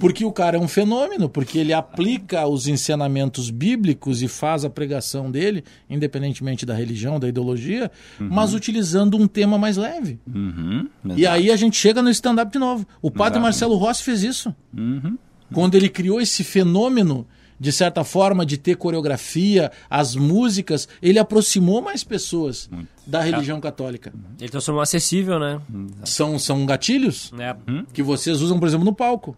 Porque o cara é um fenômeno, porque ele aplica os ensinamentos bíblicos e faz a pregação dele, independentemente da religião, da ideologia, mas utilizando um tema mais leve. Uhum, E aí a gente chega no stand-up de novo. O padre Exato. Marcelo Rossi fez isso. Uhum. Quando ele criou esse fenômeno, de certa forma, de ter coreografia, as músicas, ele aproximou mais pessoas da religião católica. Ele transformou acessível, né? São, são gatilhos É. que vocês usam, por exemplo, no palco.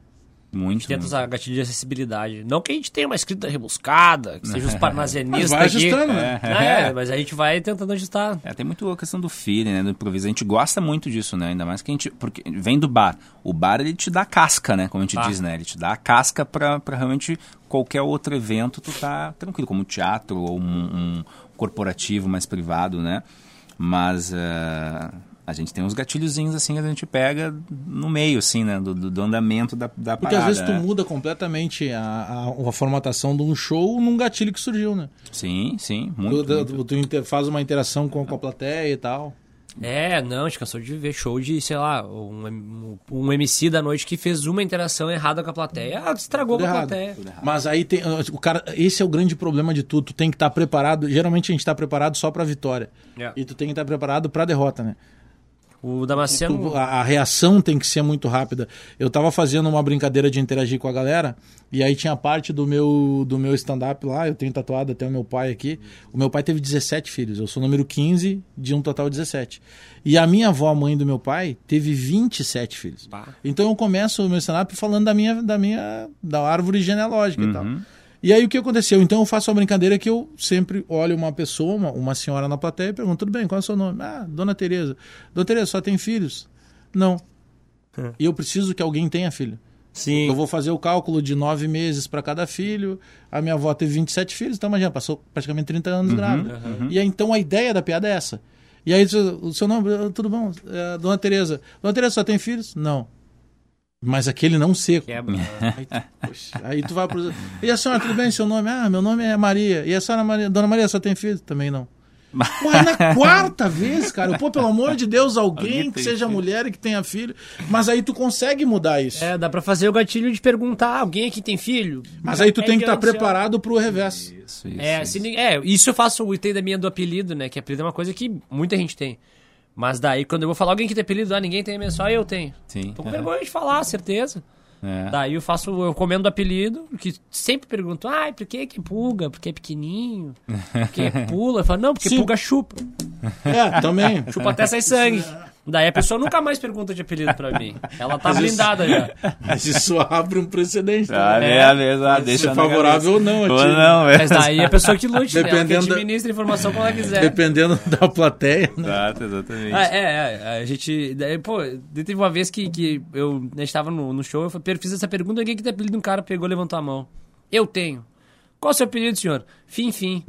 Muito. Tenta usar gatilho de acessibilidade. Não que a gente tenha uma escrita rebuscada, que seja os Mas parnasianistas vai aqui. ajustando, né? É, mas a gente vai tentando ajustar. É, tem muito a questão do feeling, né, do improviso. A gente gosta muito disso, né? Ainda mais que a gente. Porque vem do bar. O bar, ele te dá casca, né? Como a gente Ah. diz, né? Ele te dá a casca pra, pra realmente qualquer outro evento tu tá tranquilo, como um teatro ou um, um corporativo mais privado, né? Mas eh, a gente tem uns gatilhozinhos assim que a gente pega no meio, assim, né? Do, do- do andamento da, da Porque parada. às vezes tu né? muda completamente a, a, a formatação de um show num gatilho que surgiu, né? Sim, sim. Tu, Muito. tu- muito. tu inter- faz uma interação com, com a plateia e tal. É, não, a gente cansou de ver show de, sei lá, um, um MC da noite que fez uma interação errada com a plateia. Ah, estragou Tudo com a errado. plateia. Mas aí tem. O cara, esse é o grande problema de tudo. Tu tem que estar preparado. Geralmente a gente está preparado só pra vitória. É. E tu tem que estar preparado pra derrota, né? O Damasceno. A, a reação tem que ser muito rápida. Eu tava fazendo uma brincadeira de interagir com a galera, e aí tinha parte do meu do meu stand-up lá, eu tenho tatuado até o meu pai aqui. O meu pai teve 17 filhos, eu sou número 15 de um total de 17. E a minha avó, a mãe do meu pai, teve 27 filhos. Bah. Então eu começo o meu stand-up falando da minha, da minha da árvore genealógica e tal. E aí o que aconteceu? Então eu faço uma brincadeira que eu sempre olho uma pessoa, uma, uma senhora na plateia e pergunto, tudo bem, qual é o seu nome? Ah, Dona Tereza. Dona Tereza, só tem filhos? Não. E eu preciso que alguém tenha filho. Sim. Eu vou fazer o cálculo de nove meses para cada filho. A minha avó teve 27 filhos, então imagina, passou praticamente 30 anos grávida. E aí, então a ideia da piada é essa. E aí, o seu nome, "Ah, tudo bom? É, Dona Tereza. Dona Tereza só tem filhos? Não. Mas aquele não seco. Quebra. Aí, poxa, aí tu vai pro. E a senhora, tudo bem? Seu nome? Ah, meu nome é Maria. E a senhora Maria? Dona Maria só tem filho? Também não. Mas na quarta vez, cara, pô, pelo amor de Deus, alguém, Alguém que seja filho. mulher e que tenha filho. Mas aí tu consegue mudar isso. É, dá pra fazer o gatilho de perguntar: alguém aqui tem filho? Mas aí tu É tem que estar adiante, preparado pro revés. Isso, isso, É, isso. é, isso eu faço o item da minha do apelido, né? Que apelido é uma coisa que muita gente tem. Mas daí, quando eu vou falar alguém que tem apelido, ah, ninguém tem mesmo, só eu tenho. Sim. Tô com vergonha de falar, certeza. É. Daí eu faço, eu comendo o apelido, que sempre pergunto, ai, por que que pulga? Porque é pequenininho? Porque pula? Eu falo, não, porque Sim. pulga chupa. É, também. Chupa até sair sangue. Daí a pessoa nunca mais pergunta de apelido pra mim. Ela tá blindada já. Mas isso abre um precedente. Ah, também. é, é mesmo, ah, deixa na favorável ou não a Ou ti. não, é. Mas daí a pessoa que lute, né? Dependendo da- administra a informação como ela quiser. Dependendo da plateia. né? Exato, exatamente. Ah, é, é, a gente. Daí, pô, teve uma vez que, que eu a gente tava no, no show, eu fiz essa pergunta, alguém que tem apelido, um cara pegou, levantou a mão. Eu tenho. Qual o seu apelido, senhor? Fim, fim.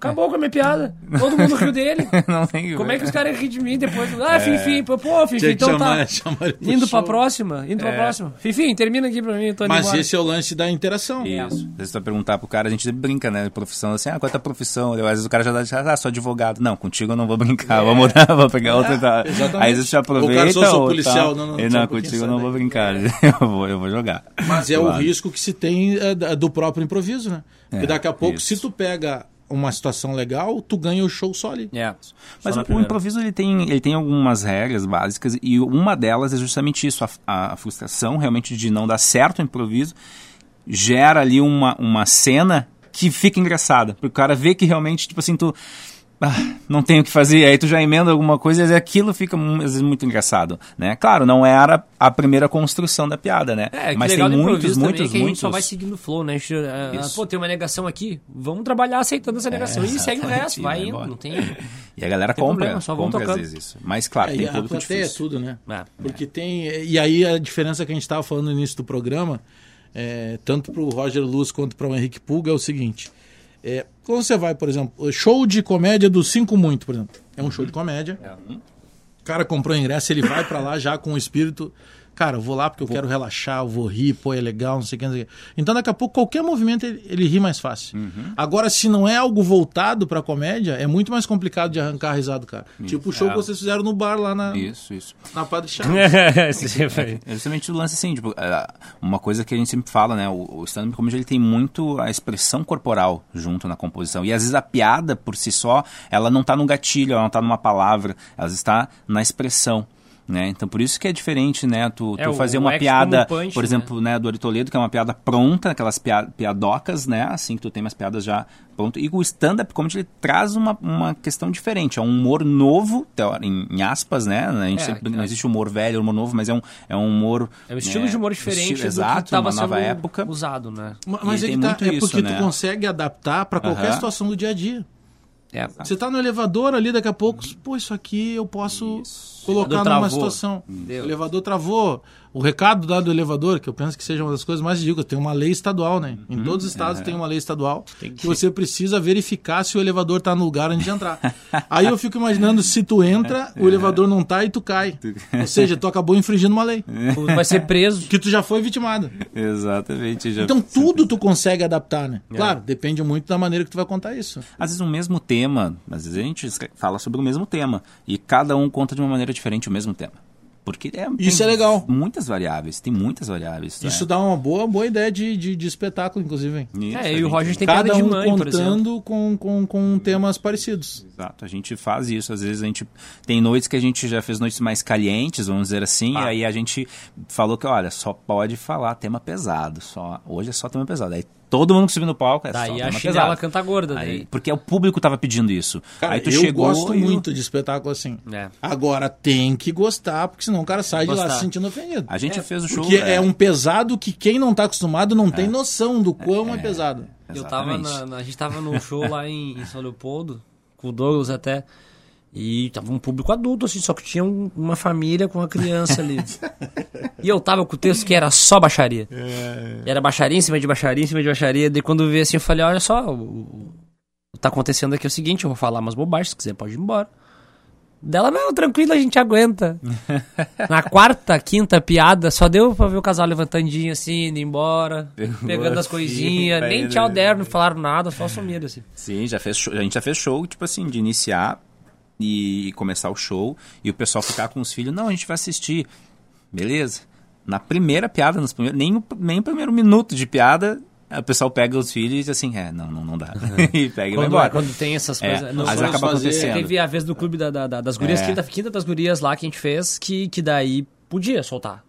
Acabou com a minha piada. Todo mundo riu dele. não tem Como é que os caras riem de mim depois? Ah, fim, fim. Pô, Pô, fim, Então chamar, tá. chamar Indo pra próxima, indo pra próxima. Fim, fim, termina aqui pra mim, tô indo Mas embora. esse é o lance da interação. Isso. Se você perguntar pro cara, a gente brinca, né? Profissão assim, ah, qual é a tua profissão? Às vezes o cara já dá, ah, sou advogado. Não, contigo eu não vou brincar, vou mudar, vou pegar outra. tal. exatamente. Aí você aproveita. O cara só sou ou policial, tal. não, não, não, contigo eu não vou brincar. Eu vou, eu vou jogar. Mas é o Claro. risco que se tem é, do próprio improviso, né? Porque É, daqui a pouco, isso. se tu pega uma situação legal, tu ganha o show só ali. É. Mas o, o improviso ele tem, ele tem algumas regras básicas e uma delas é justamente isso, a, a- a frustração realmente de não dar certo o improviso gera ali uma, uma cena que fica engraçada, porque o cara vê que realmente, tipo assim, tu ah, não tenho o que fazer, aí tu já emenda alguma coisa e aquilo fica às vezes muito engraçado, né? Claro, não era a primeira construção da piada, né? É, que Mas tem legal do muitos, improviso também muitos, é que a gente muitos. só vai seguindo o flow, né? A gente, ah, Isso. pô, tem uma negação aqui, vamos trabalhar aceitando essa negação. e segue o resto, vai vai indo, não tem... E a galera Tem compra, problema, só vão compra às tocando. vezes isso. Mas claro, É, tem e a público plateia é difícil. tudo, né? É. Porque tem. E aí a diferença que a gente estava falando no início do programa, é, tanto para o Roger Luz quanto para o Henrique Pulga, é o seguinte. É, quando você vai, por exemplo, show de comédia do Cinco Muito, por exemplo. É um show de comédia. O cara comprou o ingresso, ele vai para lá já com o espírito. Cara, eu vou lá porque eu quero relaxar, eu vou rir, pô, é legal, não sei o que. Não sei o que. Então, daqui a pouco, qualquer movimento ele, ele ri mais fácil. Uhum. Agora, se não é algo voltado pra comédia, é muito mais complicado de arrancar risado, cara. Tipo o show É. que vocês fizeram no bar lá na, Isso, isso. na Padre Chaves. É justamente o lance assim, tipo, é, uma coisa que a gente sempre fala, né? O, o stand-up comedy ele tem muito a expressão corporal junto na composição. E às vezes a piada por si só, ela não tá no gatilho, ela não tá numa palavra, ela está na expressão. Né? Então por isso que é diferente, né? Tu, É, tu fazer uma piada, punch, por né? exemplo, né, do Ari Toledo, que é uma piada pronta, aquelas pia piadocas, né? Assim que tu tem umas piadas já pronto. E o stand-up comedy ele traz uma, uma questão diferente. É um humor novo, em, em aspas, né? A gente É, sempre- é. não existe humor velho, humor novo, mas é um, é um humor. É um estilo né, de humor diferente estilo- do exato, que estava uma nova sendo época. usado, né? Ma- Mas E é tá, muito é isso, porque né? tu consegue adaptar pra qualquer Aham. situação do dia a dia. É. Você tá no elevador ali, daqui a pouco, pô, isso aqui eu posso colocar numa travou. situação. Deu. O elevador travou. O recado dado do elevador, que eu penso que seja uma das coisas mais ridículas, tem uma lei estadual, né? Em todos os estados tem uma lei estadual que... você precisa verificar se o elevador tá no lugar antes de entrar. Aí eu fico imaginando se tu entra, o elevador não tá e tu cai. Ou seja, tu acabou infringindo uma lei. Vai ser preso. Que tu já foi vitimado. Exatamente. já- Então tudo tu consegue adaptar, né? Claro, depende muito da maneira que tu vai contar isso. Às vezes o mesmo tema, às vezes a gente fala sobre o mesmo tema. E cada um conta de uma maneira diferente o mesmo tema. Porque é, Isso tem é legal. Muitas variáveis, tem muitas variáveis. Isso né? dá uma boa, boa ideia de, de, de espetáculo, inclusive. Isso, É, e o gente- Roger tem Cada um mãe, por exemplo. contando com, com, com temas parecidos. Exato, a gente faz isso. Às vezes a gente tem noites que a gente já fez noites mais calientes, vamos dizer assim, Ah. e aí a gente falou que, olha, só pode falar tema pesado. Só, hoje é só tema pesado. Aí todo mundo que subiu no palco é Daí a chinela canta gorda. Aí, Daí. porque o público tava pedindo isso. Cara, aí tu eu chegou gosto e muito de espetáculo assim. É. Agora tem que gostar, porque senão o cara sai de lá se sentindo ofendido. A gente fez o show. Porque é. um pesado que quem não tá acostumado não tem noção do quão é, pesado. Eu tava Exatamente. na, na- a gente tava num show lá em, em São Leopoldo, com o Douglas até. E tava um público adulto, assim, só que tinha um- uma família com uma criança ali. e eu tava com o texto que era só baixaria. Era baixaria em cima de baixaria em cima de baixaria. Daí quando eu vi assim, eu falei, olha só, o, o- tá acontecendo aqui é o seguinte, eu vou falar umas bobagens, se quiser pode ir embora. Dela, não, tranquilo, a gente aguenta. Na quarta, quinta piada, só deu pra ver o casal levantandinho assim, indo embora, pegando as assim, coisinhas, nem tchau deram, não falaram nada, só sumiram assim. Sim, já fez show- a gente já fez show, tipo assim, de iniciar e começar o show e o pessoal ficar com os filhos, não, a gente vai assistir. Beleza. Na primeira piada, nos primeiros, nem, o, nem o primeiro minuto de piada, o pessoal pega os filhos e diz assim, é, não, não, não dá. e pega e vai Quando, embora. quando tem essas É, coisas. não, mas acaba fazer- acontecendo. Teve a vez do clube da, da- da- das gurias, É. quinta, quinta das gurias lá que a gente fez, que, que daí podia soltar.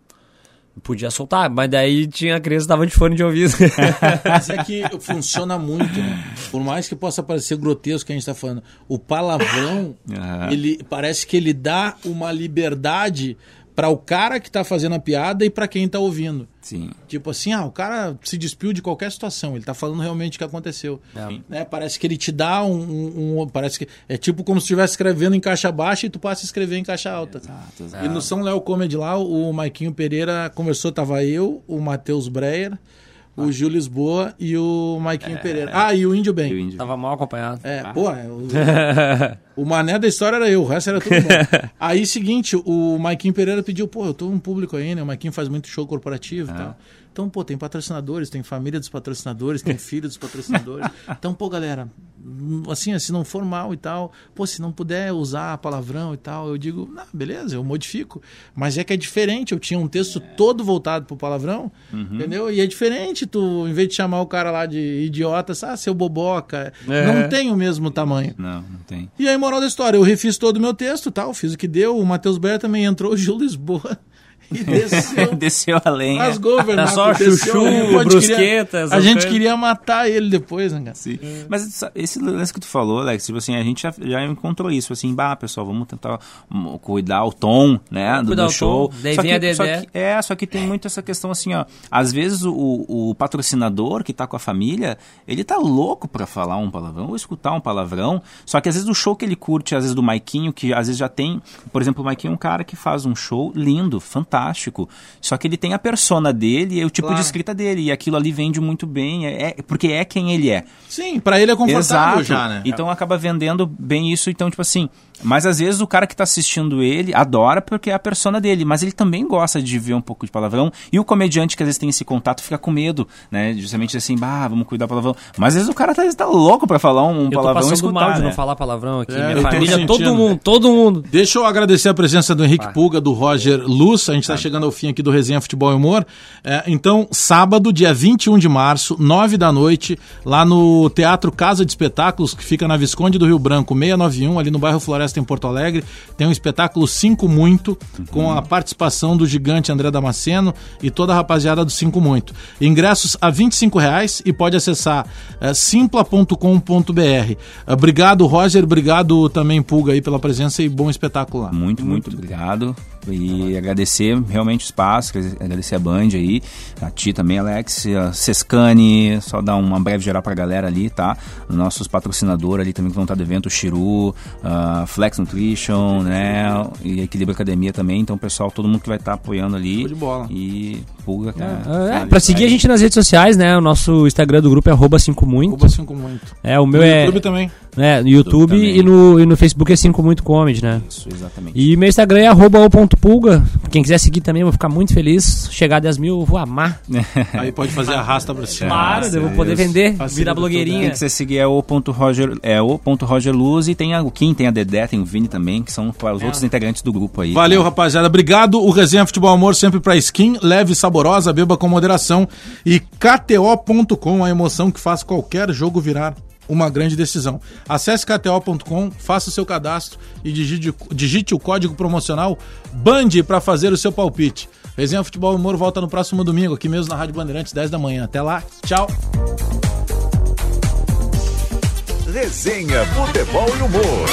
Podia soltar, mas daí tinha a criança que tava de fone de ouvido. Mas é que funciona muito, né? Por mais que possa parecer grotesco que a gente tá falando, o palavrão, Aham. ele parece que ele dá uma liberdade para o cara que tá fazendo a piada e para quem tá ouvindo. Sim. Tipo assim, ah, o cara se despiu de qualquer situação, ele tá falando realmente o que aconteceu. É. Né? Parece que ele te dá um, um- um- Parece que. É tipo como se estivesse escrevendo em caixa baixa e tu passa a escrever em caixa alta. Exato, exato. E no São Léo Comedy lá, o Maiquinho Pereira conversou, tava eu, o Matheus Breyer, o Gil Lisboa e o Maiquinho Pereira. Ah, e o Índio Bem. O índio. tava mal acompanhado. É, pô, é, o, o mané da história era eu, o resto era tudo bom. Aí, seguinte, o Maiquinho Pereira pediu, pô, eu tô um público aí, né? O Maiquinho faz muito show corporativo e tal. Então, pô, tem patrocinadores, tem família dos patrocinadores, tem filho dos patrocinadores. Então, pô, galera, assim, se não for mal e tal, pô, se não puder usar palavrão e tal, eu digo, não, beleza, eu modifico. Mas é que é diferente, eu tinha um texto todo voltado pro palavrão, entendeu? E é diferente tu, em vez de chamar o cara lá de idiota, ah, seu boboca, É. não tem o mesmo tamanho. Não, não tem. E aí, moral da história, eu refiz todo o meu texto tal, fiz o que deu, o Matheus Ber também entrou, o Gil Lisboa e desceu. desceu a lenha. Rasgou, Bernardo. Tá só desceu chuchu, a lenha. Pode brusqueta, queria- essas A gente queria matar ele depois, né, cara? Sim. Mas essa- esse lance que tu falou, Alex, tipo assim, a gente já, já encontrou isso, assim, bah, pessoal, vamos tentar hum, cuidar o tom, né, do, do show. tom, daí Só vem que- a só que- é, só que tem muito essa questão assim, ó, às vezes o, o patrocinador que tá com a família, ele tá louco pra falar um palavrão ou escutar um palavrão, só que às vezes o show que ele curte, às vezes do Maiquinho, que às vezes já tem, por exemplo, o Maiquinho é um cara que faz um show lindo, fantástico, só que ele tem a persona dele e o tipo Claro. de escrita dele, e aquilo ali vende muito bem, é, é- porque é quem ele é. Sim, pra ele é confortável Exato. já, né? Então acaba vendendo bem isso. Então, tipo assim, mas às vezes o cara que tá assistindo ele adora porque é a persona dele, mas ele também gosta de ver um pouco de palavrão. E o comediante que às vezes tem esse contato fica com medo, né? Justamente assim, bah, vamos cuidar do palavrão. Mas às vezes o cara tá, tá louco pra falar um, um Eu tô palavrão e escutar, mal de né? não falar palavrão aqui. É, Minha família, sentindo. todo mundo, todo mundo. Deixa eu agradecer a presença do Henrique Pulga, do Roger Luz. A gente está chegando ao fim aqui do Resenha Futebol e Humor. É, então, sábado, dia 21 de março, 9 da noite, lá no Teatro Casa de Espetáculos, que fica na Visconde do Rio Branco, 691, ali no bairro Floresta, em Porto Alegre. Tem um espetáculo 5 Muito, com a participação do gigante André Damasceno e toda a rapaziada do 5 Muito. Ingressos a 25 reais e pode acessar é, simpla.com.br. Obrigado, Roger. Obrigado também, Pulga, aí, pela presença e bom espetáculo lá. Muito, muito obrigado. E agradecer realmente o espaço, agradecer a Band aí, a ti também, Alex, a Sescani, só dar uma breve geral pra galera ali, tá? Nossos patrocinadores ali também que vão estar do evento, o Chiru, a Flex Nutrition, né? E Equilíbrio Academia também. Então, pessoal, todo mundo que vai estar apoiando ali. Show de bola. E pulga, cara. É, pra seguir a gente nas redes sociais, né? O nosso Instagram do grupo é arroba 5 muito. Arroba 5 Muito. É, o meu No é YouTube também. né, no YouTube também. e no, e no Facebook é 5 muito comedy, né? Isso, exatamente. E meu Instagram é arroba o ponto pulga. Quem quiser seguir também, eu vou ficar muito feliz. Chegar a 10 mil, eu vou amar. Aí pode fazer arrasta pra cima. Claro, eu vou poder vender, Facilita virar blogueirinha. Quem quiser seguir é o ponto Roger, é o ponto Roger Luz e tem a, o Kim, tem a Dedé, tem o Vini também, que são para os outros integrantes do grupo aí. Valeu, rapaziada. Obrigado. O Resenha Futebol Amor sempre pra skin, leve e saborosa, beba com moderação. E KTO.com, a emoção que faz qualquer jogo virar uma grande decisão. Acesse KTO.com, faça o seu cadastro e digite, digite o código promocional BAND para fazer o seu palpite. Resenha Futebol Humor volta no próximo domingo, aqui mesmo na Rádio Bandeirantes, 10 da manhã. Até lá, tchau. Resenha Futebol e Humor.